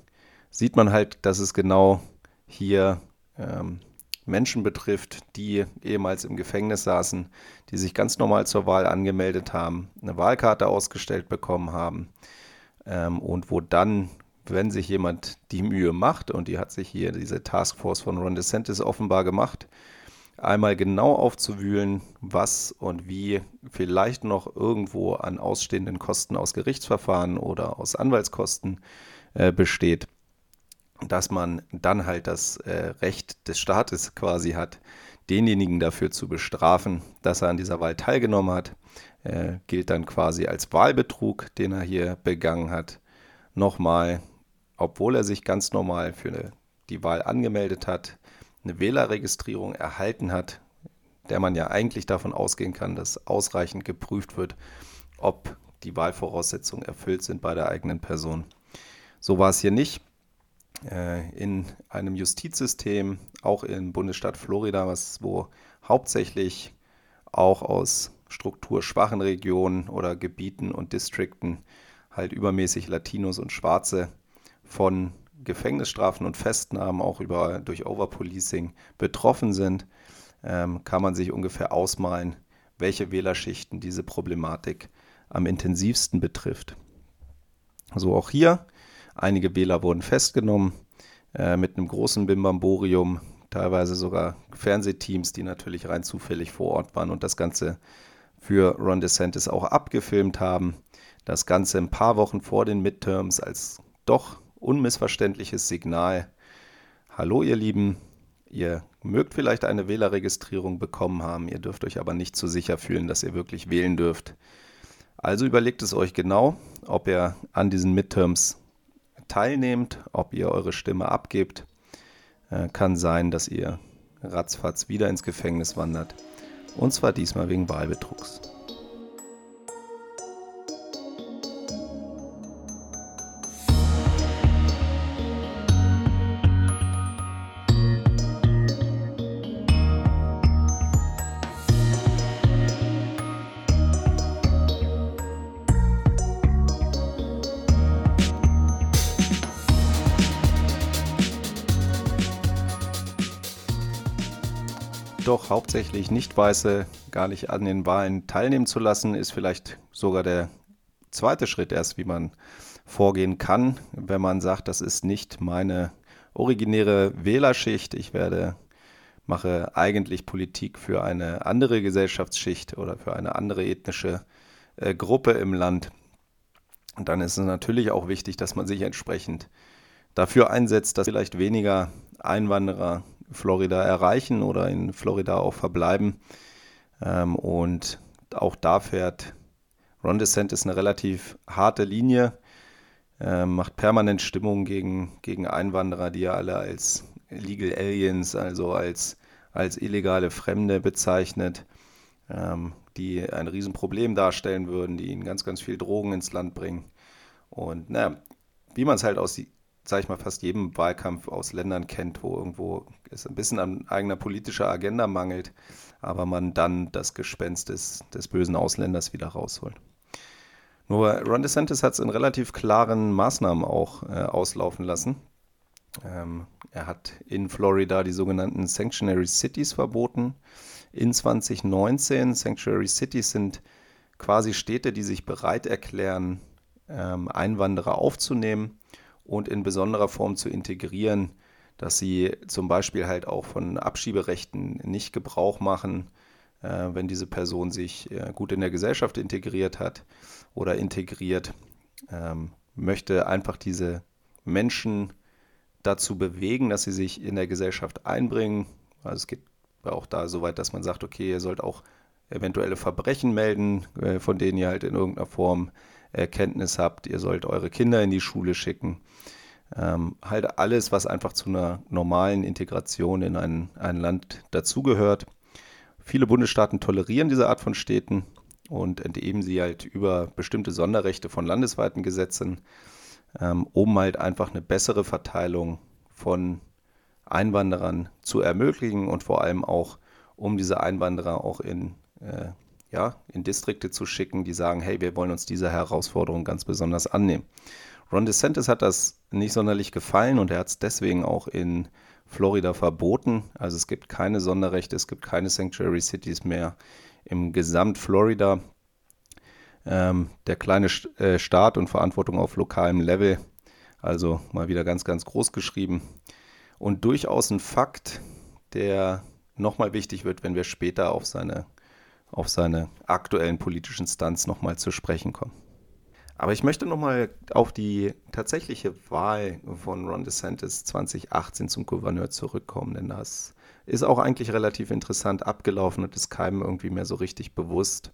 sieht man halt, dass es genau hier ähm, Menschen betrifft, die ehemals im Gefängnis saßen, die sich ganz normal zur Wahl angemeldet haben, eine Wahlkarte ausgestellt bekommen haben ähm, und wo dann wenn sich jemand die Mühe macht, und die hat sich hier diese Taskforce von Ron DeSantis offenbar gemacht, einmal genau aufzuwühlen, was und wie vielleicht noch irgendwo an ausstehenden Kosten aus Gerichtsverfahren oder aus Anwaltskosten äh, besteht, dass man dann halt das äh, Recht des Staates quasi hat, denjenigen dafür zu bestrafen, dass er an dieser Wahl teilgenommen hat, äh, gilt dann quasi als Wahlbetrug, den er hier begangen hat. Nochmal obwohl er sich ganz normal für die Wahl angemeldet hat, eine Wählerregistrierung erhalten hat, der man ja eigentlich davon ausgehen kann, dass ausreichend geprüft wird, ob die Wahlvoraussetzungen erfüllt sind bei der eigenen Person. So war es hier nicht. Äh, in einem Justizsystem, auch im Bundesstaat Florida, was wo hauptsächlich auch aus strukturschwachen Regionen oder Gebieten und Distrikten halt übermäßig Latinos und Schwarze von Gefängnisstrafen und Festnahmen auch über, durch Overpolicing betroffen sind, ähm, kann man sich ungefähr ausmalen, welche Wählerschichten diese Problematik am intensivsten betrifft. So auch hier, einige Wähler wurden festgenommen äh, mit einem großen Bimbamborium, teilweise sogar Fernsehteams, die natürlich rein zufällig vor Ort waren und das Ganze für Ron DeSantis auch abgefilmt haben. Das Ganze ein paar Wochen vor den Midterms als doch unmissverständliches Signal. Hallo ihr Lieben, ihr mögt vielleicht eine Wählerregistrierung bekommen haben, ihr dürft euch aber nicht zu sicher fühlen, dass ihr wirklich wählen dürft. Also überlegt es euch genau, ob ihr an diesen Midterms teilnehmt, ob ihr eure Stimme abgebt. Äh, kann sein, dass ihr ratzfatz wieder ins Gefängnis wandert. Und zwar diesmal wegen Wahlbetrugs. Hauptsächlich Nicht-Weiße gar nicht an den Wahlen teilnehmen zu lassen, ist vielleicht sogar der zweite Schritt erst, wie man vorgehen kann, wenn man sagt, das ist nicht meine originäre Wählerschicht. Ich werde mache eigentlich Politik für eine andere Gesellschaftsschicht oder für eine andere ethnische äh, Gruppe im Land. Und dann ist es natürlich auch wichtig, dass man sich entsprechend dafür einsetzt, dass vielleicht weniger Einwanderer Florida erreichen oder in Florida auch verbleiben. Ähm, und auch da fährt Ron DeSantis eine relativ harte Linie, äh, macht permanent Stimmung gegen, gegen Einwanderer, die er alle als Legal Aliens, also als, als illegale Fremde bezeichnet, ähm, die ein Riesenproblem darstellen würden, die ihnen ganz, ganz viel Drogen ins Land bringen. Und naja, wie man es halt aus sage ich mal, fast jedem Wahlkampf aus Ländern kennt, wo irgendwo es ein bisschen an eigener politischer Agenda mangelt, aber man dann das Gespenst des, des bösen Ausländers wieder rausholt. Nur Ron DeSantis hat es in relativ klaren Maßnahmen auch äh, auslaufen lassen. Ähm, er hat in Florida die sogenannten Sanctuary Cities verboten. In 2019 Sanctuary Cities sind quasi Städte, die sich bereit erklären, ähm, Einwanderer aufzunehmen und in besonderer Form zu integrieren, dass sie zum Beispiel halt auch von Abschieberechten nicht Gebrauch machen, äh, wenn diese Person sich äh, gut in der Gesellschaft integriert hat oder integriert, ähm, möchte einfach diese Menschen dazu bewegen, dass sie sich in der Gesellschaft einbringen. Also es geht auch da so weit, dass man sagt, okay, ihr sollt auch eventuelle Verbrechen melden, äh, von denen ihr halt in irgendeiner Form Erkenntnis habt. Ihr sollt eure Kinder in die Schule schicken. Ähm, halt alles, was einfach zu einer normalen Integration in ein, ein Land dazugehört. Viele Bundesstaaten tolerieren diese Art von Städten und entheben sie halt über bestimmte Sonderrechte von landesweiten Gesetzen, ähm, um halt einfach eine bessere Verteilung von Einwanderern zu ermöglichen und vor allem auch, um diese Einwanderer auch in äh, ja, in Distrikte zu schicken, die sagen, hey, wir wollen uns dieser Herausforderung ganz besonders annehmen. Ron DeSantis hat das nicht sonderlich gefallen und er hat es deswegen auch in Florida verboten. Also es gibt keine Sonderrechte, es gibt keine Sanctuary Cities mehr im Gesamt Florida. Ähm, der kleine äh, Staat und Verantwortung auf lokalem Level, also mal wieder ganz, ganz groß geschrieben. Und durchaus ein Fakt, der nochmal wichtig wird, wenn wir später auf seine auf seine aktuellen politischen Stunts nochmal zu sprechen kommen. Aber ich möchte nochmal auf die tatsächliche Wahl von Ron DeSantis 2018 zum Gouverneur zurückkommen, denn das ist auch eigentlich relativ interessant abgelaufen und ist keinem irgendwie mehr so richtig bewusst.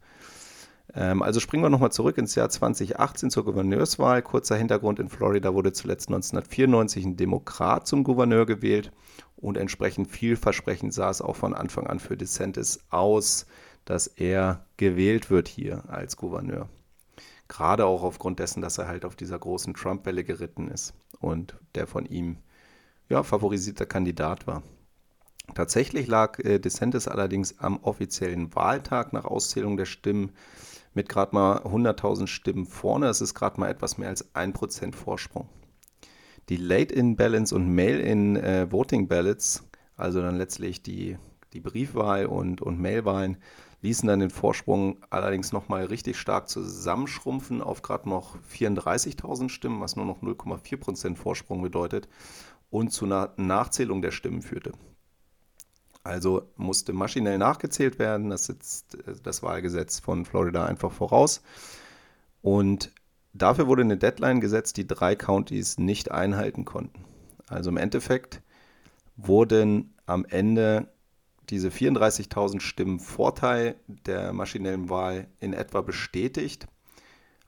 Ähm, also springen wir nochmal zurück ins Jahr 2018 zur Gouverneurswahl. Kurzer Hintergrund, in Florida wurde zuletzt 1994 ein Demokrat zum Gouverneur gewählt und entsprechend vielversprechend sah es auch von Anfang an für DeSantis aus dass er gewählt wird hier als Gouverneur. Gerade auch aufgrund dessen, dass er halt auf dieser großen Trump-Welle geritten ist und der von ihm ja, favorisierter Kandidat war. Tatsächlich lag äh, DeSantis allerdings am offiziellen Wahltag nach Auszählung der Stimmen mit gerade mal 100.000 Stimmen vorne. Das ist gerade mal etwas mehr als 1% Vorsprung. Die Late-in-Balance und Mail-in-Voting-Ballots, äh, also dann letztlich die, die Briefwahl und, und Mailwahlen, ließen dann den Vorsprung allerdings nochmal richtig stark zusammenschrumpfen auf gerade noch 34.000 Stimmen, was nur noch 0,4 Prozent Vorsprung bedeutet und zu einer Nachzählung der Stimmen führte. Also musste maschinell nachgezählt werden, das setzt das Wahlgesetz von Florida einfach voraus. Und dafür wurde eine Deadline gesetzt, die drei Counties nicht einhalten konnten. Also im Endeffekt wurden am Ende diese 34.000 Stimmen Vorteil der maschinellen Wahl in etwa bestätigt.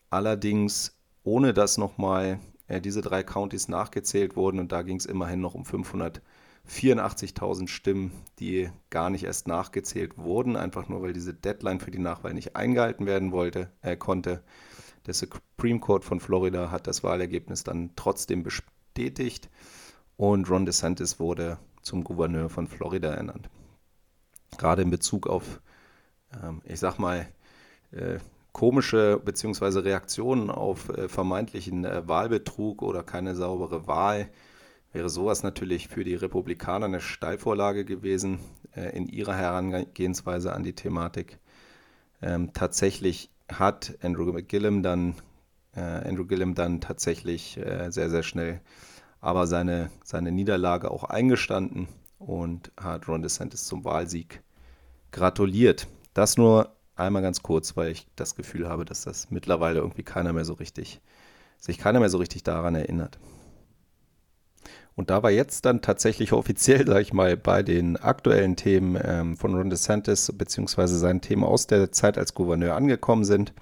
Allerdings ohne dass nochmal äh, diese drei Counties nachgezählt wurden und da ging es immerhin noch um 584.000 Stimmen, die gar nicht erst nachgezählt wurden, einfach nur weil diese Deadline für die Nachwahl nicht eingehalten werden wollte, äh, konnte. Der Supreme Court von Florida hat das Wahlergebnis dann trotzdem bestätigt und Ron DeSantis wurde zum Gouverneur von Florida ernannt gerade in Bezug auf, ähm, ich sag mal, äh, komische bzw. Reaktionen auf äh, vermeintlichen äh, Wahlbetrug oder keine saubere Wahl. wäre sowas natürlich für die Republikaner eine Steilvorlage gewesen in ihrer Herangehensweise an die Thematik. Ähm, tatsächlich hat Andrew Gillum dann, Andrew Gillum dann tatsächlich sehr, sehr schnell aber seine, seine Niederlage auch eingestanden und hat Ron DeSantis zum Wahlsieg gratuliert. Das nur einmal ganz kurz, weil ich das Gefühl habe, dass das mittlerweile irgendwie keiner mehr so richtig, sich keiner mehr so richtig daran erinnert. Und da wir jetzt dann tatsächlich [LAUGHS] offiziell, sage ich mal, bei den aktuellen Themen ähm, von Ron DeSantis beziehungsweise seinen Themen aus der Zeit als Gouverneur angekommen sind,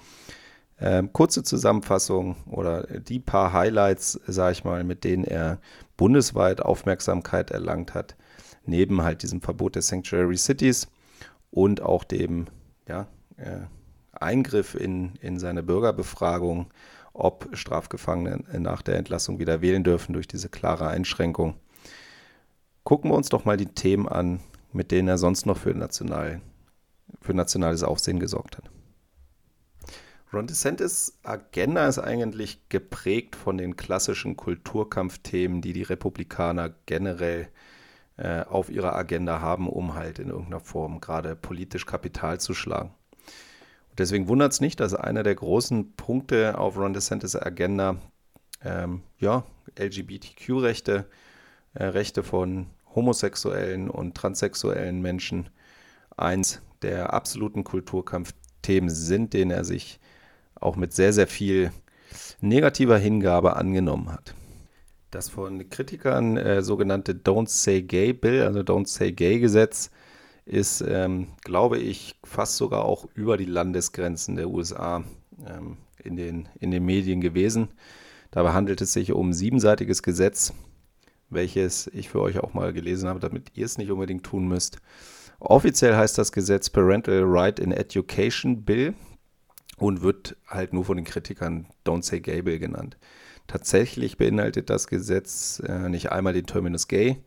ähm, kurze Zusammenfassung oder die paar Highlights, sage ich mal, mit denen er bundesweit Aufmerksamkeit erlangt hat, neben halt diesem Verbot der Sanctuary Cities und auch dem ja, äh, Eingriff in, in seine Bürgerbefragung, ob Strafgefangene nach der Entlassung wieder wählen dürfen durch diese klare Einschränkung. Gucken wir uns doch mal die Themen an, mit denen er sonst noch für, national, für nationales Aufsehen gesorgt hat. Ron DeSantis Agenda ist eigentlich geprägt von den klassischen Kulturkampfthemen, die die Republikaner generell äh, auf ihrer Agenda haben, um halt in irgendeiner Form gerade politisch Kapital zu schlagen. Und deswegen wundert es nicht, dass einer der großen Punkte auf Ron DeSantis Agenda ähm, ja, LGBTQ-Rechte, äh, Rechte von homosexuellen und transsexuellen Menschen eins der absoluten Kulturkampfthemen sind, denen er sich auch mit sehr, sehr viel negativer Hingabe angenommen hat. Das von Kritikern äh, sogenannte Don't Say Gay Bill, also Don't Say Gay Gesetz, ist, ähm, glaube ich, fast sogar auch über die Landesgrenzen der USA ähm, in, den, in den Medien gewesen. Dabei handelt es sich um ein siebenseitiges Gesetz, welches ich für euch auch mal gelesen habe, damit ihr es nicht unbedingt tun müsst. Offiziell heißt das Gesetz Parental Right in Education Bill und wird halt nur von den Kritikern Don't Say Gay Bill genannt. Tatsächlich beinhaltet das Gesetz äh, nicht einmal den Terminus Gay.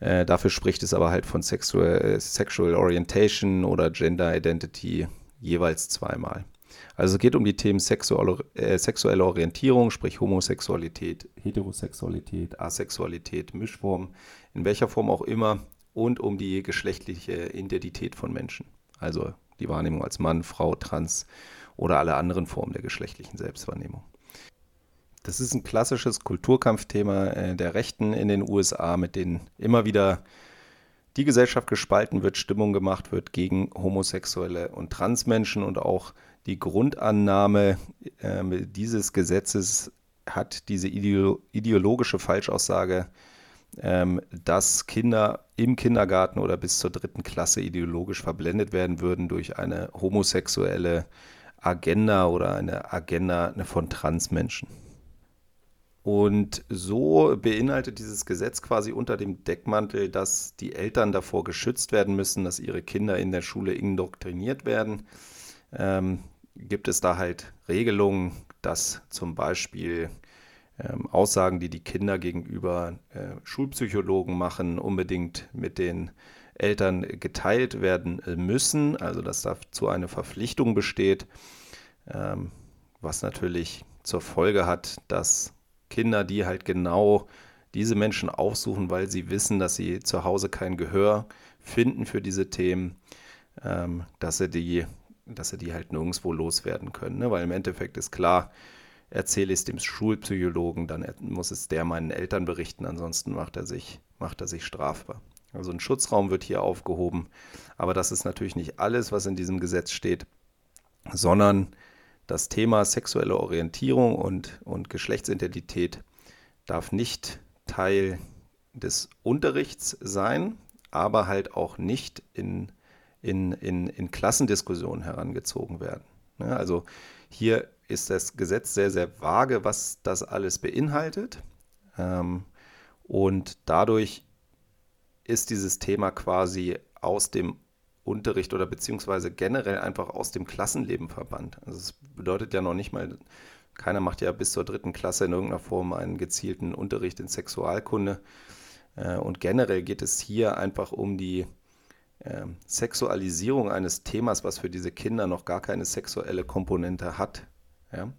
Äh, dafür spricht es aber halt von Sexual, Sexual Orientation oder Gender Identity jeweils zweimal. Also es geht um die Themen sexuelle, äh, sexuelle Orientierung, sprich Homosexualität, Heterosexualität, Asexualität, Mischform, in welcher Form auch immer, und um die geschlechtliche Identität von Menschen. Also die Wahrnehmung als Mann, Frau, Trans oder alle anderen Formen der geschlechtlichen Selbstwahrnehmung. Das ist ein klassisches Kulturkampfthema äh, der Rechten in den USA, mit denen immer wieder die Gesellschaft gespalten wird, Stimmung gemacht wird gegen homosexuelle und Transmenschen und auch die Grundannahme äh, dieses Gesetzes hat diese ideologische Falschaussage, ähm, dass Kinder im Kindergarten oder bis zur dritten Klasse ideologisch verblendet werden würden durch eine homosexuelle Agenda oder eine Agenda von Transmenschen. Und so beinhaltet dieses Gesetz quasi unter dem Deckmantel, dass die Eltern davor geschützt werden müssen, dass ihre Kinder in der Schule indoktriniert werden. Ähm, gibt es da halt Regelungen, dass zum Beispiel ähm, Aussagen, die die Kinder gegenüber äh, Schulpsychologen machen, unbedingt mit den Eltern geteilt werden äh, müssen, also dass dazu eine Verpflichtung besteht, ähm, was natürlich zur Folge hat, dass Kinder, die halt genau diese Menschen aufsuchen, weil sie wissen, dass sie zu Hause kein Gehör finden für diese Themen, ähm, dass sie die, dass sie die halt nirgendwo loswerden können. Ne? Weil im Endeffekt ist klar, erzähle ich es dem Schulpsychologen, dann muss es der meinen Eltern berichten, ansonsten macht er sich, macht er sich strafbar. Also ein Schutzraum wird hier aufgehoben, aber das ist natürlich nicht alles, was in diesem Gesetz steht, sondern das Thema sexuelle Orientierung und, und Geschlechtsidentität darf nicht Teil des Unterrichts sein, aber halt auch nicht in, in, in, in Klassendiskussionen herangezogen werden. Ne, also hier ist das Gesetz sehr, sehr vage, was das alles beinhaltet. Ähm, und dadurch ist dieses Thema quasi aus dem Unterricht oder beziehungsweise generell einfach aus dem Klassenleben verbannt. Also es bedeutet ja noch nicht mal, keiner macht ja bis zur dritten Klasse in irgendeiner Form einen gezielten Unterricht in Sexualkunde. Äh, und generell geht es hier einfach um die ähm, Sexualisierung eines Themas, was für diese Kinder noch gar keine sexuelle Komponente hat. Ja?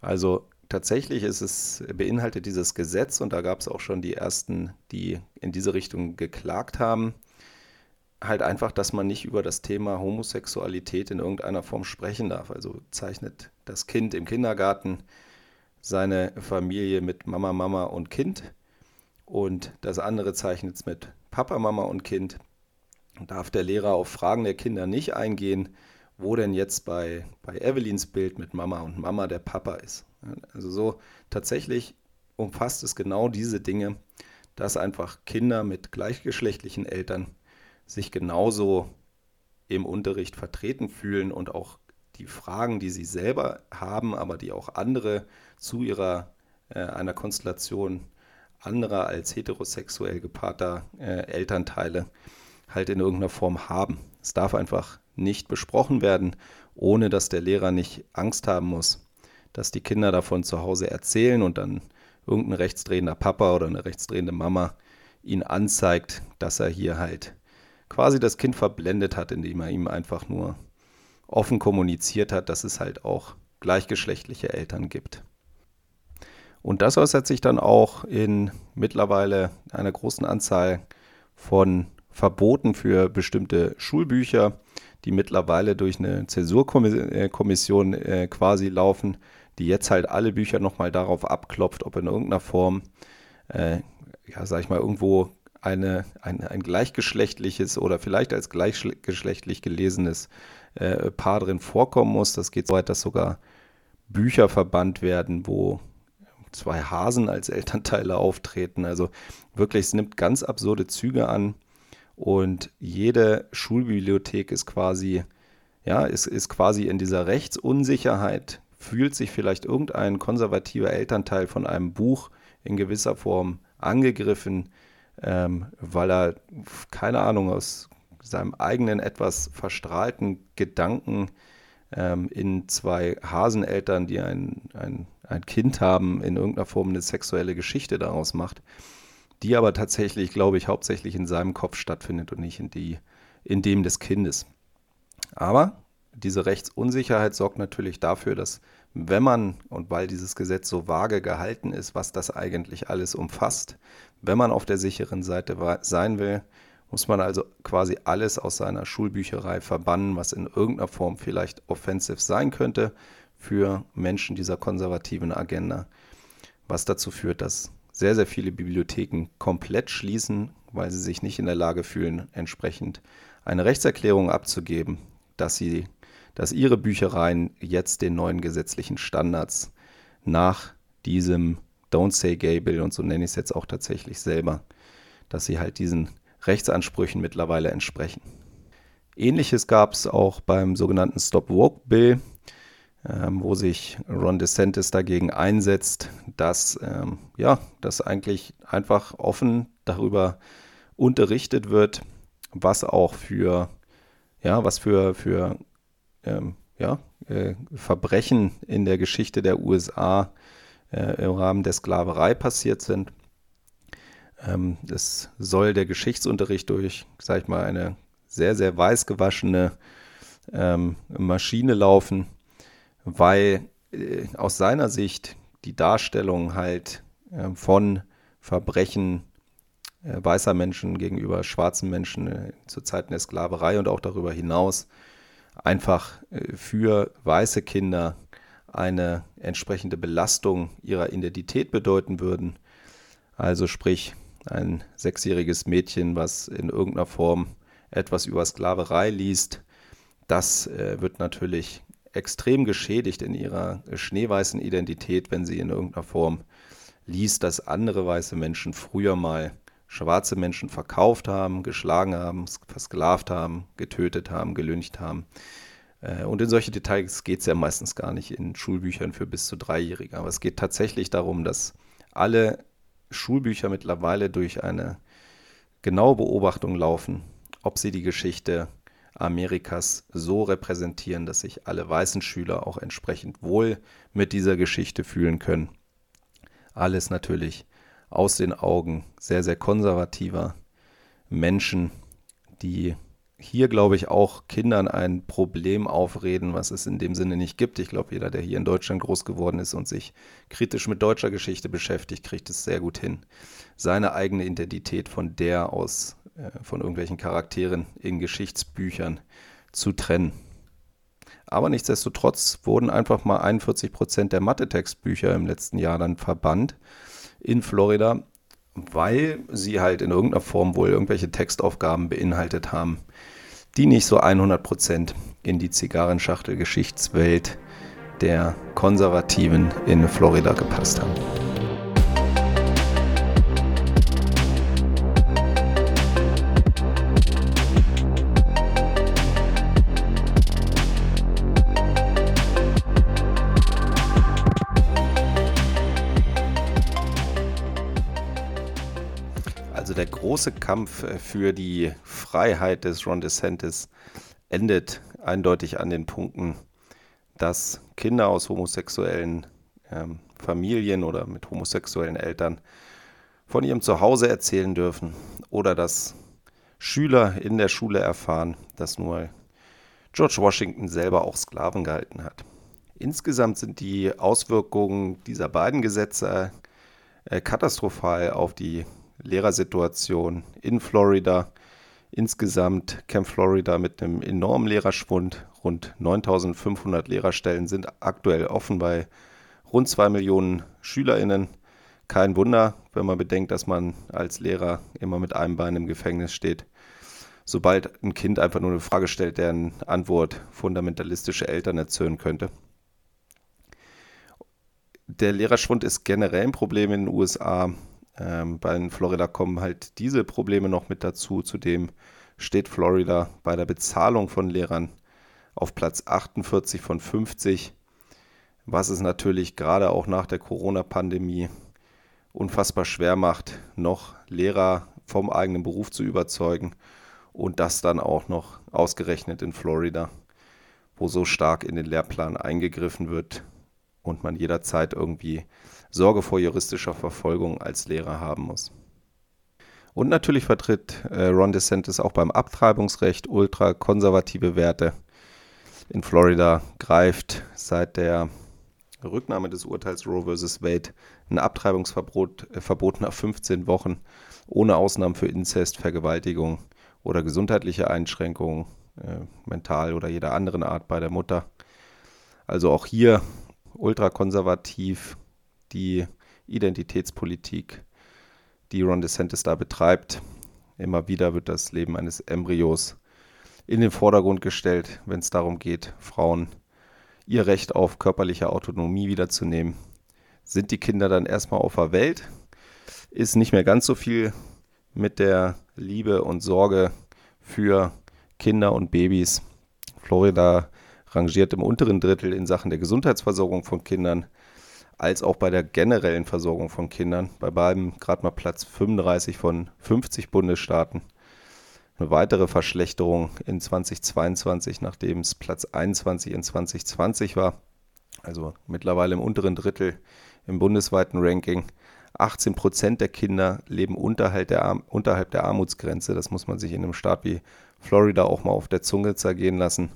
Also tatsächlich ist es, beinhaltet dieses Gesetz, und da gab es auch schon die ersten, die in diese Richtung geklagt haben, halt einfach, dass man nicht über das Thema Homosexualität in irgendeiner Form sprechen darf. Also zeichnet das Kind im Kindergarten seine Familie mit Mama, Mama und Kind und das andere zeichnet es mit Papa, Mama und Kind. Darf der Lehrer auf Fragen der Kinder nicht eingehen, wo denn jetzt bei, bei Evelyns Bild mit Mama und Mama der Papa ist. Also so tatsächlich umfasst es genau diese Dinge, dass einfach Kinder mit gleichgeschlechtlichen Eltern sich genauso im Unterricht vertreten fühlen und auch die Fragen, die sie selber haben, aber die auch andere zu ihrer äh, einer Konstellation anderer als heterosexuell gepaarter äh, Elternteile halt in irgendeiner Form haben. Es darf einfach nicht besprochen werden, ohne dass der Lehrer nicht Angst haben muss, dass die Kinder davon zu Hause erzählen und dann irgendein rechtsdrehender Papa oder eine rechtsdrehende Mama ihn anzeigt, dass er hier halt quasi das Kind verblendet hat, indem er ihm einfach nur offen kommuniziert hat, dass es halt auch gleichgeschlechtliche Eltern gibt. Und das äußert sich dann auch in mittlerweile einer großen Anzahl von Verboten für bestimmte Schulbücher, die mittlerweile durch eine Zensurkommission äh, quasi laufen, die jetzt halt alle Bücher nochmal darauf abklopft, ob in irgendeiner Form, äh, ja, sag ich mal, irgendwo eine, ein, ein gleichgeschlechtliches oder vielleicht als gleichgeschlechtlich gelesenes äh, Paar drin vorkommen muss. Das geht so weit, dass sogar Bücher verbannt werden, wo zwei Hasen als Elternteile auftreten. Also wirklich, es nimmt ganz absurde Züge an. Und jede Schulbibliothek ist quasi, ja, ist, ist quasi in dieser Rechtsunsicherheit, fühlt sich vielleicht irgendein konservativer Elternteil von einem Buch in gewisser Form angegriffen, ähm, weil er, keine Ahnung, aus seinem eigenen etwas verstrahlten Gedanken ähm, in zwei Haseneltern, die ein, ein, ein Kind haben, in irgendeiner Form eine sexuelle Geschichte daraus macht, die aber tatsächlich, glaube ich, hauptsächlich in seinem Kopf stattfindet und nicht in, die, in dem des Kindes. Aber diese Rechtsunsicherheit sorgt natürlich dafür, dass wenn man, und weil dieses Gesetz so vage gehalten ist, was das eigentlich alles umfasst, wenn man auf der sicheren Seite sein will, muss man also quasi alles aus seiner Schulbücherei verbannen, was in irgendeiner Form vielleicht offensiv sein könnte für Menschen dieser konservativen Agenda, was dazu führt, dass sehr, sehr viele Bibliotheken komplett schließen, weil sie sich nicht in der Lage fühlen, entsprechend eine Rechtserklärung abzugeben, dass sie, dass ihre Büchereien jetzt den neuen gesetzlichen Standards nach diesem Don't Say Gay Bill und so nenne ich es jetzt auch tatsächlich selber, dass sie halt diesen Rechtsansprüchen mittlerweile entsprechen. Ähnliches gab es auch beim sogenannten Stop Woke Bill, ähm, wo sich Ron DeSantis dagegen einsetzt, dass ähm, ja, dass eigentlich einfach offen darüber unterrichtet wird, was auch für ja, was für für ähm, ja, äh, Verbrechen in der Geschichte der USA äh, im Rahmen der Sklaverei passiert sind. Ähm, es soll der Geschichtsunterricht durch, sag ich mal, eine sehr, sehr weiß gewaschene ähm, Maschine laufen, weil äh, aus seiner Sicht die Darstellung halt äh, von Verbrechen äh, weißer Menschen gegenüber schwarzen Menschen äh, zu Zeiten der Sklaverei und auch darüber hinaus einfach äh, für weiße Kinder eine entsprechende Belastung ihrer Identität bedeuten würden. Also sprich, ein sechsjähriges Mädchen, was in irgendeiner Form etwas über Sklaverei liest, das äh, wird natürlich extrem geschädigt in ihrer schneeweißen Identität, wenn sie in irgendeiner Form liest, dass andere weiße Menschen früher mal schwarze Menschen verkauft haben, geschlagen haben, versklavt haben, getötet haben, gelüncht haben. Äh, und in solche Details geht es ja meistens gar nicht in Schulbüchern für bis zu Dreijährige. Aber es geht tatsächlich darum, dass alle Schulbücher mittlerweile durch eine genaue Beobachtung laufen, ob sie die Geschichte Amerikas so repräsentieren, dass sich alle weißen Schüler auch entsprechend wohl mit dieser Geschichte fühlen können. Alles natürlich aus den Augen sehr, sehr konservativer Menschen, die hier, glaube ich, auch Kindern ein Problem aufreden, was es in dem Sinne nicht gibt. Ich glaube, jeder, der hier in Deutschland groß geworden ist und sich kritisch mit deutscher Geschichte beschäftigt, kriegt es sehr gut hin, seine eigene Identität von der aus, äh, von irgendwelchen Charakteren in Geschichtsbüchern zu trennen. Aber nichtsdestotrotz wurden einfach mal 41 Prozent der Mathe-Textbücher im letzten Jahr dann verbannt in Florida, weil sie halt in irgendeiner Form wohl irgendwelche Textaufgaben beinhaltet haben, die nicht so 100 Prozent in die Zigarrenschachtel-Geschichtswelt der Konservativen in Florida gepasst haben. Große Kampf äh, für die Freiheit des Ron DeSantis endet eindeutig an den Punkten, dass Kinder aus homosexuellen ähm, Familien oder mit homosexuellen Eltern von ihrem Zuhause erzählen dürfen oder dass Schüler in der Schule erfahren, dass nur George Washington selber auch Sklaven gehalten hat. Insgesamt sind die Auswirkungen dieser beiden Gesetze äh, katastrophal auf die Lehrersituation in Florida. Insgesamt Camp Florida mit einem enormen Lehrerschwund. Rund 9500 Lehrerstellen sind aktuell offen bei rund 2 Millionen SchülerInnen. Kein Wunder, wenn man bedenkt, dass man als Lehrer immer mit einem Bein im Gefängnis steht. Sobald ein Kind einfach nur eine Frage stellt, deren Antwort fundamentalistische Eltern erzählen könnte. Der Lehrerschwund ist generell ein Problem in den USA. Ähm, bei Florida kommen halt diese Probleme noch mit dazu. Zudem steht Florida bei der Bezahlung von Lehrern auf Platz 48 von 50, was es natürlich gerade auch nach der Corona-Pandemie unfassbar schwer macht, noch Lehrer vom eigenen Beruf zu überzeugen und das dann auch noch ausgerechnet in Florida, wo so stark in den Lehrplan eingegriffen wird und man jederzeit irgendwie Sorge vor juristischer Verfolgung als Lehrer haben muss. Und natürlich vertritt äh, Ron DeSantis auch beim Abtreibungsrecht ultrakonservative Werte. In Florida greift seit der Rücknahme des Urteils Roe vs. Wade ein Abtreibungsverbot äh, Verbot nach 15 Wochen ohne Ausnahmen für Inzest, Vergewaltigung oder gesundheitliche Einschränkungen, äh, mental oder jeder anderen Art bei der Mutter. Also auch hier ultrakonservativ die Identitätspolitik, die Ron DeSantis da betreibt. Immer wieder wird das Leben eines Embryos in den Vordergrund gestellt, wenn es darum geht, Frauen ihr Recht auf körperliche Autonomie wiederzunehmen. Sind die Kinder dann erstmal auf der Welt? Ist nicht mehr ganz so viel mit der Liebe und Sorge für Kinder und Babys. Florida rangiert im unteren Drittel in Sachen der Gesundheitsversorgung von Kindern als auch bei der generellen Versorgung von Kindern. Bei beiden gerade mal Platz 35 von 50 Bundesstaaten. Eine weitere Verschlechterung in 2022, nachdem es Platz 21 in 2020 war. Also mittlerweile im unteren Drittel im bundesweiten Ranking. 18 Prozent der Kinder leben unterhalb der, unterhalb der Armutsgrenze. Das muss man sich in einem Staat wie Florida auch mal auf der Zunge zergehen lassen.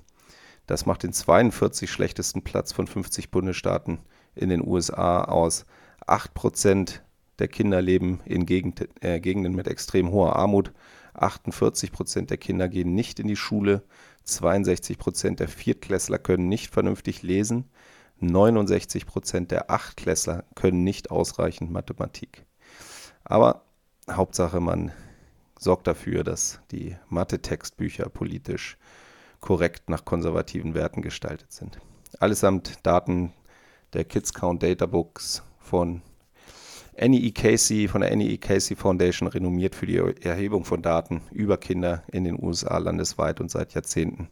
Das macht den 42 schlechtesten Platz von 50 Bundesstaaten in den USA aus. 8% der Kinder leben in Gegend, äh, Gegenden mit extrem hoher Armut. 48% der Kinder gehen nicht in die Schule. 62% der Viertklässler können nicht vernünftig lesen. 69% der Achtklässler können nicht ausreichend Mathematik. Aber Hauptsache, man sorgt dafür, dass die Mathe-Textbücher politisch korrekt nach konservativen Werten gestaltet sind. Allesamt Daten der Kids Count Data Books von Annie E. Casey, von der Annie E. Casey Foundation, renommiert für die Erhebung von Daten über Kinder in den USA landesweit und seit Jahrzehnten.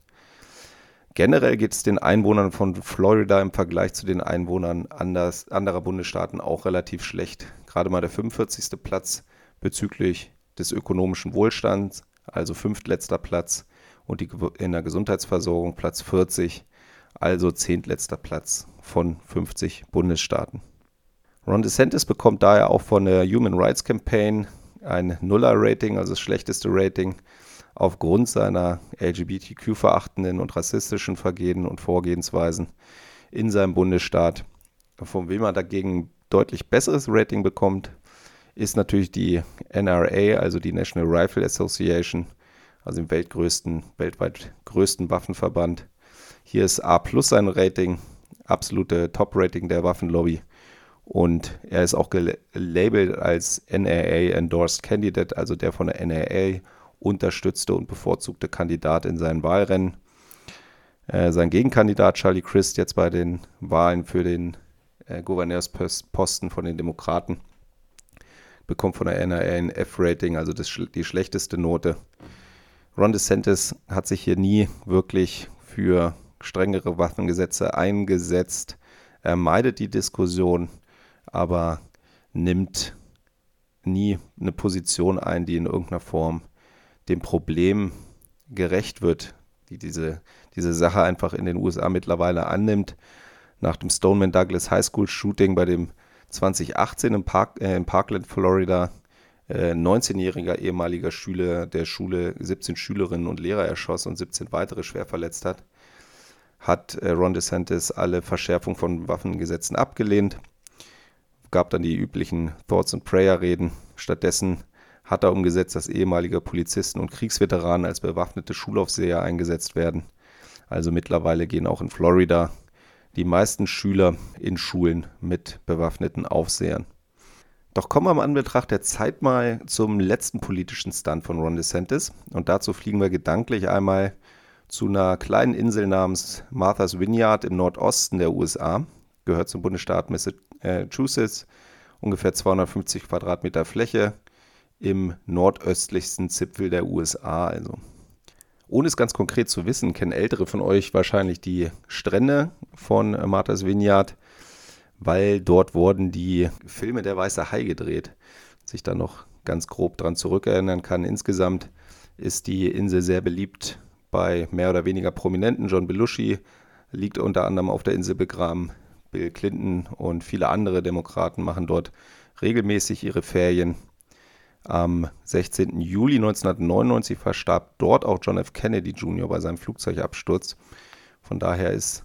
Generell geht es den Einwohnern von Florida im Vergleich zu den Einwohnern anders, anderer Bundesstaaten auch relativ schlecht. Gerade mal der 45. Platz bezüglich des ökonomischen Wohlstands, also fünftletzter Platz und die, in der Gesundheitsversorgung Platz 40, also zehntletzter Platz von 50 Bundesstaaten. Ron DeSantis bekommt daher auch von der Human Rights Campaign ein Nuller-Rating, also das schlechteste Rating aufgrund seiner LGBTQ-verachtenden und rassistischen Vergehen und Vorgehensweisen in seinem Bundesstaat. Von wem er dagegen deutlich besseres Rating bekommt, ist natürlich die NRA, also die National Rifle Association, also im weltgrößten, weltweit größten Waffenverband. Hier ist A plus sein Rating, absolute Top-Rating der Waffenlobby. Und er ist auch gelabelt als NRA Endorsed Candidate, also der von der NRA unterstützte und bevorzugte Kandidat in seinen Wahlrennen. Äh, sein Gegenkandidat Charlie Crist jetzt bei den Wahlen für den äh, Gouverneursposten von den Demokraten bekommt von der NRA ein F-Rating, also das, die schlechteste Note. Ron DeSantis hat sich hier nie wirklich für strengere Waffengesetze eingesetzt. Er meidet die Diskussion, aber nimmt nie eine Position ein, die in irgendeiner Form dem Problem gerecht wird, die diese, diese Sache einfach in den USA mittlerweile annimmt. Nach dem Stoneman Douglas High School Shooting, bei dem 2018 im, Park, äh, in Parkland, Florida, äh, 19-jähriger ehemaliger Schüler der Schule 17 Schülerinnen und Lehrer erschoss und 17 weitere schwer verletzt hat, hat äh, Ron DeSantis alle Verschärfung von Waffengesetzen abgelehnt, gab dann die üblichen Thoughts and Prayer Reden. Stattdessen hat er umgesetzt, dass ehemalige Polizisten und Kriegsveteranen als bewaffnete Schulaufseher eingesetzt werden. Also mittlerweile gehen auch in Florida die meisten Schüler in Schulen mit bewaffneten Aufsehern. Doch kommen wir am Anbetracht der Zeit mal zum letzten politischen Stunt von Ron DeSantis. Und dazu fliegen wir gedanklich einmal zu einer kleinen Insel namens Martha's Vineyard im Nordosten der USA. Gehört zum Bundesstaat Massachusetts. Ungefähr 250 Quadratmeter Fläche im nordöstlichsten Zipfel der USA. Also ohne es ganz konkret zu wissen, kennen Ältere von euch wahrscheinlich die Strände von Martha's Vineyard, weil dort wurden die Filme Der Weiße Hai gedreht. Sich da noch ganz grob dran zurückerinnern kann. Insgesamt ist die Insel sehr beliebt bei mehr oder weniger Prominenten. John Belushi liegt unter anderem auf der Insel begraben. Bill Clinton und viele andere Demokraten machen dort regelmäßig ihre Ferien. Am 16. Juli 1999 verstarb dort auch John F. Kennedy Jr. bei seinem Flugzeugabsturz. Von daher ist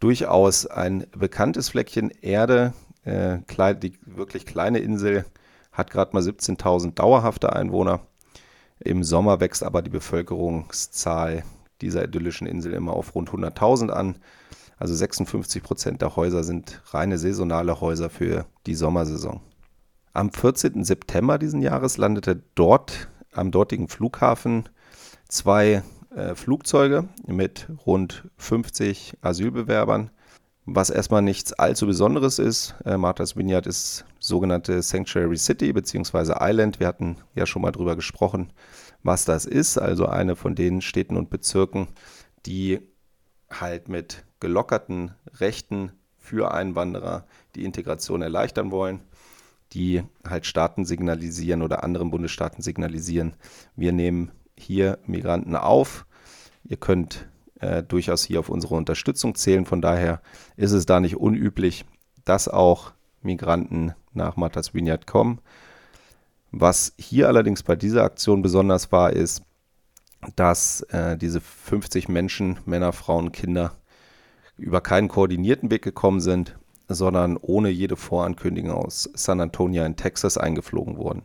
durchaus ein bekanntes Fleckchen Erde. Äh, die wirklich kleine Insel hat gerade mal 17.000 dauerhafte Einwohner. Im Sommer wächst aber die Bevölkerungszahl dieser idyllischen Insel immer auf rund 100.000 an. Also 56 Prozent der Häuser sind reine saisonale Häuser für die Sommersaison. Am 14. September diesen Jahres landete dort am dortigen Flughafen zwei äh, Flugzeuge mit rund 50 Asylbewerbern, was erstmal nichts allzu Besonderes ist. Äh, Martha's Vineyard ist sogenannte Sanctuary City bzw. Island. Wir hatten ja schon mal drüber gesprochen, was das ist. Also eine von den Städten und Bezirken, die halt mit gelockerten Rechten für Einwanderer die Integration erleichtern wollen die halt Staaten signalisieren oder anderen Bundesstaaten signalisieren, wir nehmen hier Migranten auf. Ihr könnt äh, durchaus hier auf unsere Unterstützung zählen. Von daher ist es da nicht unüblich, dass auch Migranten nach Martha's Vineyard kommen. Was hier allerdings bei dieser Aktion besonders war, ist, dass äh, diese 50 Menschen, Männer, Frauen, Kinder, über keinen koordinierten Weg gekommen sind, sondern ohne jede Vorankündigung aus San Antonio in Texas eingeflogen wurden.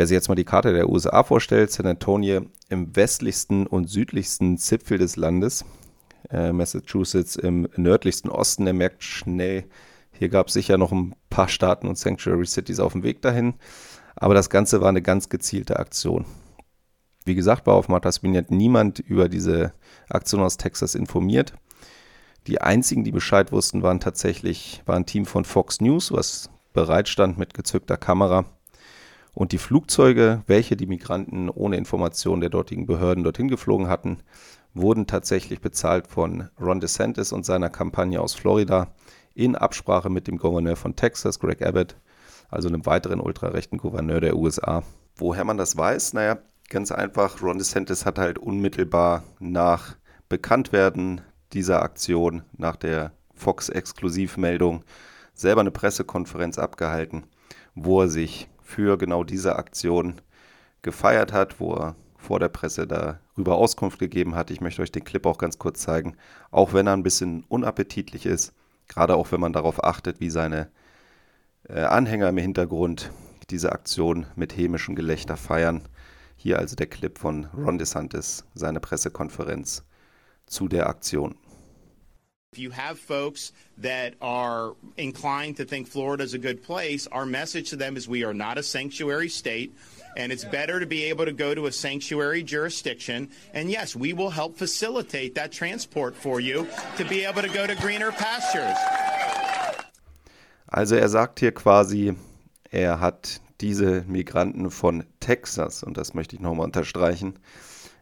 Wer sich jetzt mal die Karte der USA vorstellt, San Antonio im westlichsten und südlichsten Zipfel des Landes, äh, Massachusetts im nördlichsten Osten, der merkt schnell, hier gab es sicher noch ein paar Staaten und Sanctuary Cities auf dem Weg dahin, aber das Ganze war eine ganz gezielte Aktion. Wie gesagt, war auf Martha's Vineyard niemand über diese Aktion aus Texas informiert. Die einzigen, die Bescheid wussten, waren tatsächlich war ein Team von Fox News, was bereit stand mit gezückter Kamera. Und die Flugzeuge, welche die Migranten ohne Information der dortigen Behörden dorthin geflogen hatten, wurden tatsächlich bezahlt von Ron DeSantis und seiner Kampagne aus Florida in Absprache mit dem Gouverneur von Texas, Greg Abbott, also einem weiteren ultrarechten Gouverneur der USA. Woher man das weiß? Naja, ganz einfach, Ron DeSantis hat halt unmittelbar nach Bekanntwerden dieser Aktion nach der Fox-Exklusivmeldung selber eine Pressekonferenz abgehalten, wo er sich für genau diese Aktion gefeiert hat, wo er vor der Presse darüber Auskunft gegeben hat. Ich möchte euch den Clip auch ganz kurz zeigen, auch wenn er ein bisschen unappetitlich ist, gerade auch wenn man darauf achtet, wie seine äh, Anhänger im Hintergrund diese Aktion mit hämischem Gelächter feiern. Hier also der Clip von Ron DeSantis, seine Pressekonferenz zu der Aktion. If you have folks that are inclined to think Florida is a good place, our message to them is we are not a sanctuary state, and it's better to be able to go to a sanctuary jurisdiction. And yes, we will help facilitate that transport for you to be able to go to greener pastures. Also er sagt hier quasi, er hat diese Migranten von Texas, und das möchte ich nochmal unterstreichen,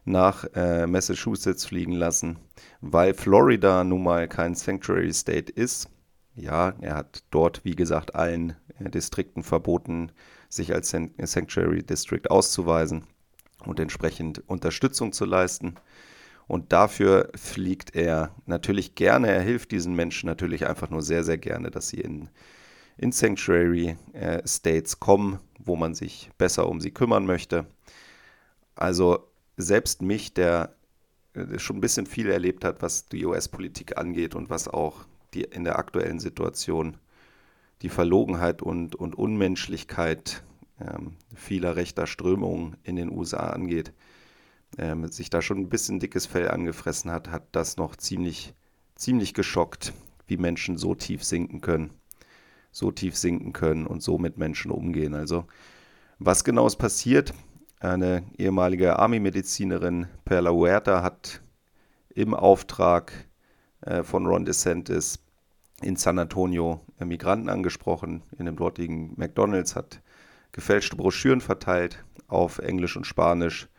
nach äh, Massachusetts fliegen lassen, weil Florida nun mal kein Sanctuary State ist. Ja, er hat dort, wie gesagt, allen äh, Distrikten verboten, sich als Sanctuary District auszuweisen und entsprechend Unterstützung zu leisten. Und dafür fliegt er natürlich gerne. Er hilft diesen Menschen natürlich einfach nur sehr, sehr gerne, dass sie in, in Sanctuary äh, States kommen, wo man sich besser um sie kümmern möchte. Also selbst mich, der äh, schon ein bisschen viel erlebt hat, was die US-Politik angeht und was auch die in der aktuellen Situation die Verlogenheit und, und Unmenschlichkeit ähm, vieler rechter Strömungen in den USA angeht, ähm, sich da schon ein bisschen dickes Fell angefressen hat, hat das noch ziemlich, ziemlich geschockt, wie Menschen so tief sinken können, so tief sinken können und so mit Menschen umgehen. Also was genau ist passiert, eine ehemalige Army-Medizinerin, Perla Huerta, hat im Auftrag äh, von Ron DeSantis in San Antonio Migranten angesprochen. In dem dortigen McDonalds hat gefälschte Broschüren verteilt auf Englisch und Spanisch,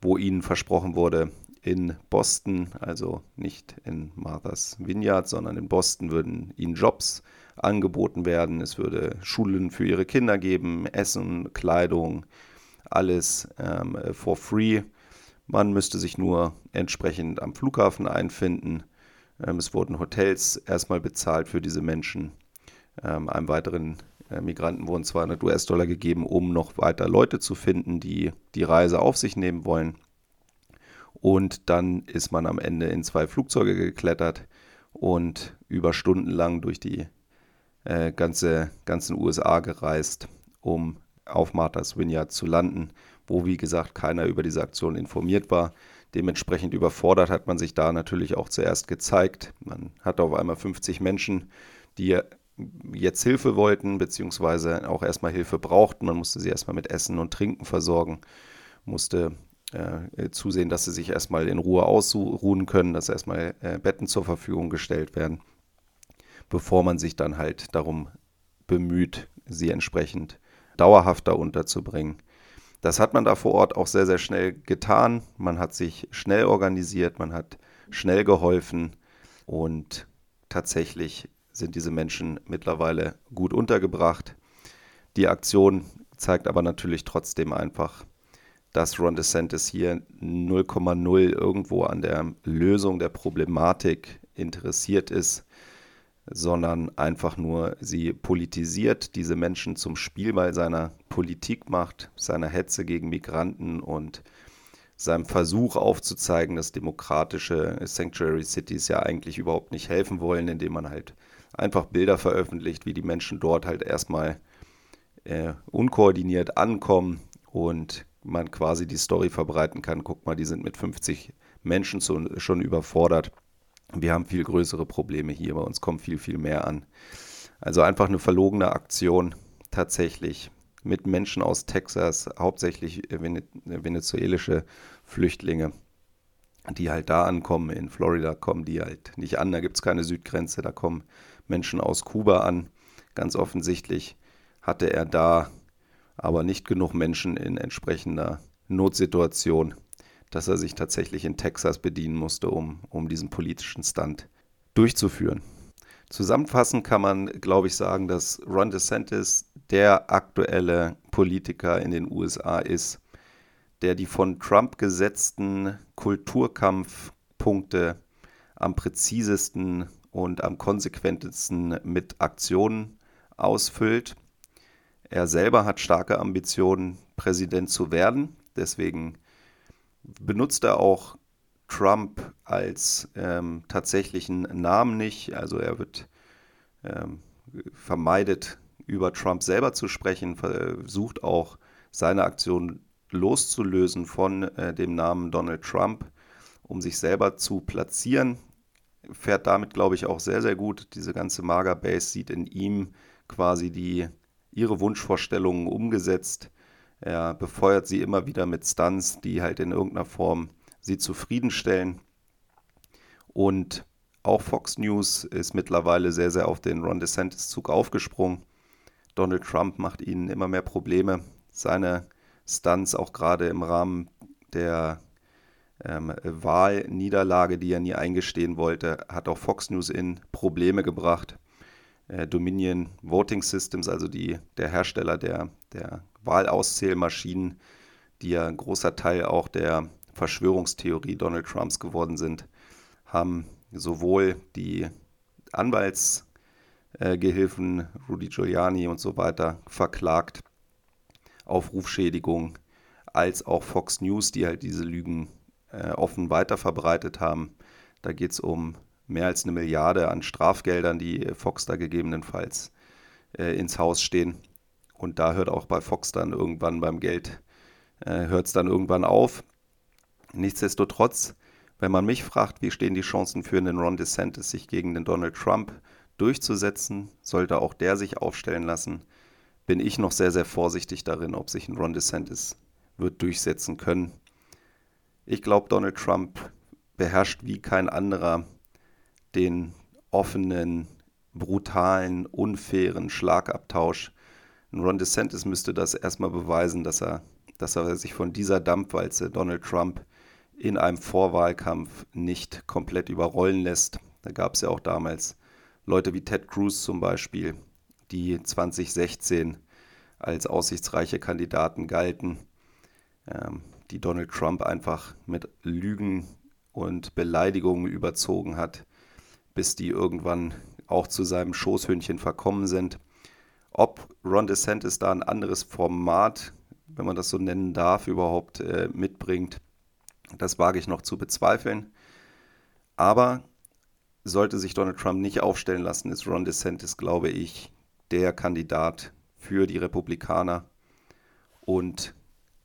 wo ihnen versprochen wurde, in Boston, also nicht in Martha's Vineyard, sondern in Boston würden ihnen Jobs angeboten werden. Es würde Schulen für ihre Kinder geben, Essen, Kleidung, alles ähm, for free. Man müsste sich nur entsprechend am Flughafen einfinden. Ähm, es wurden Hotels erstmal bezahlt für diese Menschen. Ähm, einem weiteren äh, Migranten wurden 200 US-Dollar gegeben, um noch weiter Leute zu finden, die die Reise auf sich nehmen wollen. Und dann ist man am Ende in zwei Flugzeuge geklettert und über Stunden lang durch die äh, ganze, ganzen USA gereist, um auf Martha's Vineyard zu landen, wo wie gesagt keiner über diese Aktion informiert war. Dementsprechend überfordert hat man sich da natürlich auch zuerst gezeigt. Man hatte auf einmal 50 Menschen, die jetzt Hilfe wollten, beziehungsweise auch erstmal Hilfe brauchten. Man musste sie erstmal mit Essen und Trinken versorgen, musste äh, zusehen, dass sie sich erstmal in Ruhe ausruhen können, dass erstmal äh, Betten zur Verfügung gestellt werden, bevor man sich dann halt darum bemüht, sie entsprechend dauerhafter unterzubringen. Das hat man da vor Ort auch sehr, sehr schnell getan. Man hat sich schnell organisiert, man hat schnell geholfen und tatsächlich sind diese Menschen mittlerweile gut untergebracht. Die Aktion zeigt aber natürlich trotzdem einfach, dass Ron DeSantis hier 0,0 irgendwo an der Lösung der Problematik interessiert ist sondern einfach nur sie politisiert, diese Menschen zum Spielball seiner Politik macht, seiner Hetze gegen Migranten und seinem Versuch aufzuzeigen, dass demokratische Sanctuary Cities ja eigentlich überhaupt nicht helfen wollen, indem man halt einfach Bilder veröffentlicht, wie die Menschen dort halt erstmal äh, unkoordiniert ankommen und man quasi die Story verbreiten kann. Guck mal, die sind mit 50 Menschen zu, schon überfordert wir haben viel größere Probleme hier, bei uns kommt viel, viel mehr an. Also einfach eine verlogene Aktion tatsächlich mit Menschen aus Texas, hauptsächlich venezuelische Flüchtlinge, die halt da ankommen. In Florida kommen die halt nicht an, da gibt es keine Südgrenze, da kommen Menschen aus Kuba an. Ganz offensichtlich hatte er da aber nicht genug Menschen in entsprechender Notsituation, dass er sich tatsächlich in Texas bedienen musste, um, um diesen politischen Stunt durchzuführen. Zusammenfassend kann man, glaube ich, sagen, dass Ron DeSantis der aktuelle Politiker in den USA ist, der die von Trump gesetzten Kulturkampfpunkte am präzisesten und am konsequentesten mit Aktionen ausfüllt. Er selber hat starke Ambitionen, Präsident zu werden. Deswegen benutzt er auch Trump als ähm, tatsächlichen Namen nicht. Also er wird ähm, vermeidet, über Trump selber zu sprechen, versucht auch seine Aktion loszulösen von äh, dem Namen Donald Trump, um sich selber zu platzieren. Fährt damit, glaube ich, auch sehr, sehr gut. Diese ganze Mager-Base sieht in ihm quasi die, ihre Wunschvorstellungen umgesetzt. Er befeuert sie immer wieder mit Stunts, die halt in irgendeiner Form sie zufriedenstellen. Und auch Fox News ist mittlerweile sehr, sehr auf den Ron DeSantis-Zug aufgesprungen. Donald Trump macht ihnen immer mehr Probleme. Seine Stunts, auch gerade im Rahmen der ähm, Wahlniederlage, die er nie eingestehen wollte, hat auch Fox News in Probleme gebracht. Äh, Dominion Voting Systems, also die, der Hersteller der, der Wahlauszählmaschinen, die ja ein großer Teil auch der Verschwörungstheorie Donald Trumps geworden sind, haben sowohl die Anwaltsgehilfen äh, Rudy Giuliani und so weiter verklagt auf Rufschädigung, als auch Fox News, die halt diese Lügen äh, offen weiterverbreitet haben. Da geht es um mehr als eine Milliarde an Strafgeldern, die Fox da gegebenenfalls äh, ins Haus stehen. Und da hört auch bei Fox dann irgendwann beim Geld, äh, hört es dann irgendwann auf. Nichtsdestotrotz, wenn man mich fragt, wie stehen die Chancen für einen Ron DeSantis, sich gegen den Donald Trump durchzusetzen, sollte auch der sich aufstellen lassen, bin ich noch sehr, sehr vorsichtig darin, ob sich ein Ron DeSantis wird durchsetzen können. Ich glaube, Donald Trump beherrscht wie kein anderer den offenen, brutalen, unfairen Schlagabtausch Ron DeSantis müsste das erstmal beweisen, dass er, dass er sich von dieser Dampfwalze Donald Trump in einem Vorwahlkampf nicht komplett überrollen lässt. Da gab es ja auch damals Leute wie Ted Cruz zum Beispiel, die 2016 als aussichtsreiche Kandidaten galten, ähm, die Donald Trump einfach mit Lügen und Beleidigungen überzogen hat, bis die irgendwann auch zu seinem Schoßhündchen verkommen sind. Ob Ron DeSantis da ein anderes Format, wenn man das so nennen darf, überhaupt äh, mitbringt, das wage ich noch zu bezweifeln. Aber sollte sich Donald Trump nicht aufstellen lassen, ist Ron DeSantis, glaube ich, der Kandidat für die Republikaner. Und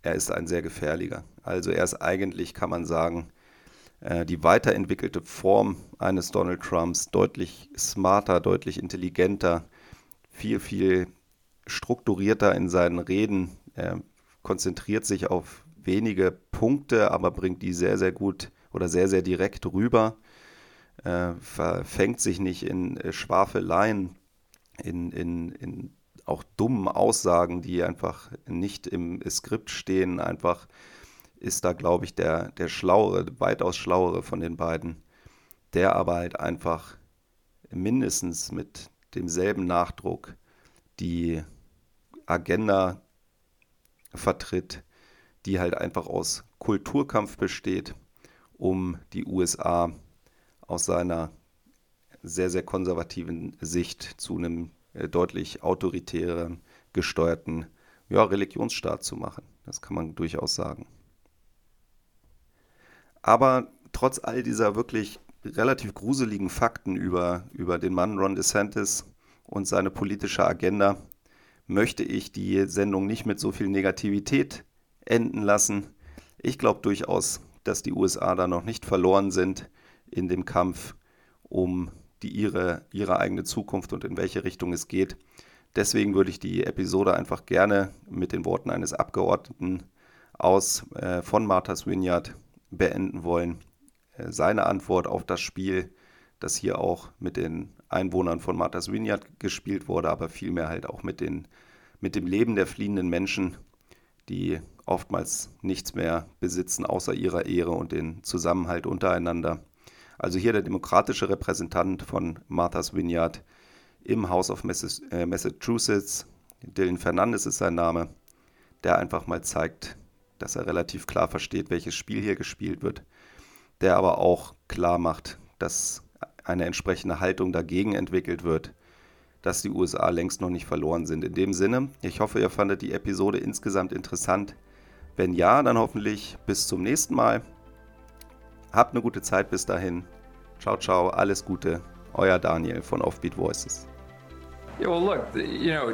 er ist ein sehr gefährlicher. Also er ist eigentlich, kann man sagen, äh, die weiterentwickelte Form eines Donald Trumps, deutlich smarter, deutlich intelligenter, viel, viel strukturierter in seinen Reden. Er konzentriert sich auf wenige Punkte, aber bringt die sehr, sehr gut oder sehr, sehr direkt rüber. Äh, verfängt sich nicht in äh, Schwafeleien, in, in, in auch dummen Aussagen, die einfach nicht im Skript stehen. Einfach ist da, glaube ich, der, der schlauere, weitaus schlauere von den beiden, der aber halt einfach mindestens mit demselben Nachdruck die Agenda vertritt, die halt einfach aus Kulturkampf besteht, um die USA aus seiner sehr, sehr konservativen Sicht zu einem äh, deutlich autoritären, gesteuerten ja, Religionsstaat zu machen. Das kann man durchaus sagen. Aber trotz all dieser wirklich relativ gruseligen Fakten über, über den Mann Ron DeSantis und seine politische Agenda möchte ich die Sendung nicht mit so viel Negativität enden lassen. Ich glaube durchaus, dass die USA da noch nicht verloren sind in dem Kampf um die ihre, ihre eigene Zukunft und in welche Richtung es geht. Deswegen würde ich die Episode einfach gerne mit den Worten eines Abgeordneten aus äh, von Martha's Vineyard beenden wollen. Äh, seine Antwort auf das Spiel, das hier auch mit den Einwohnern von Martha's Vineyard gespielt wurde, aber vielmehr halt auch mit, den, mit dem Leben der fliehenden Menschen, die oftmals nichts mehr besitzen außer ihrer Ehre und den Zusammenhalt untereinander. Also hier der demokratische Repräsentant von Martha's Vineyard im House of äh, Massachusetts, Dylan Fernandes ist sein Name, der einfach mal zeigt, dass er relativ klar versteht, welches Spiel hier gespielt wird, der aber auch klar macht, dass eine entsprechende Haltung dagegen entwickelt wird, dass die USA längst noch nicht verloren sind. In dem Sinne, ich hoffe, ihr fandet die Episode insgesamt interessant. Wenn ja, dann hoffentlich bis zum nächsten Mal. Habt eine gute Zeit bis dahin. Ciao, ciao, alles Gute. Euer Daniel von Offbeat Voices. Yeah, well, look, you know,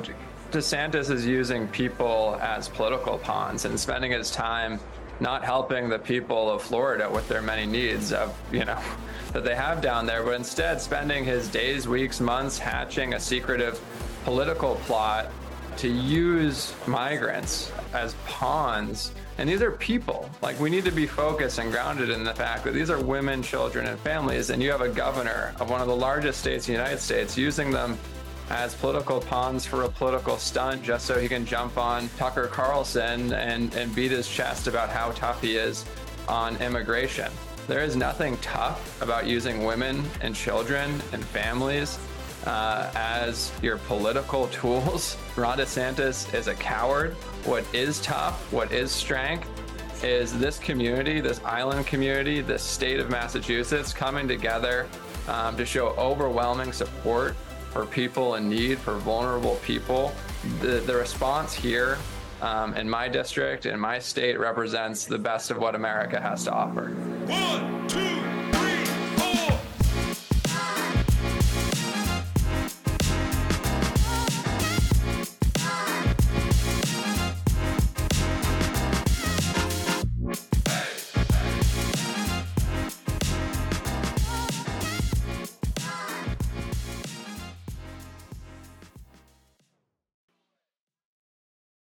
DeSantis is using people as political pawns and spending his time not helping the people of Florida with their many needs of, you know, [LAUGHS] that they have down there, but instead spending his days, weeks, months hatching a secretive political plot to use migrants as pawns. And these are people. Like, we need to be focused and grounded in the fact that these are women, children, and families. And you have a governor of one of the largest states in the United States using them as political pawns for a political stunt just so he can jump on Tucker Carlson and, and beat his chest about how tough he is on immigration. There is nothing tough about using women and children and families uh, as your political [LAUGHS] tools. Ron DeSantis is a coward. What is tough, what is strength, is this community, this island community, this state of Massachusetts coming together um, to show overwhelming support for people in need, for vulnerable people. The, the response here um, in my district, in my state, represents the best of what America has to offer. One,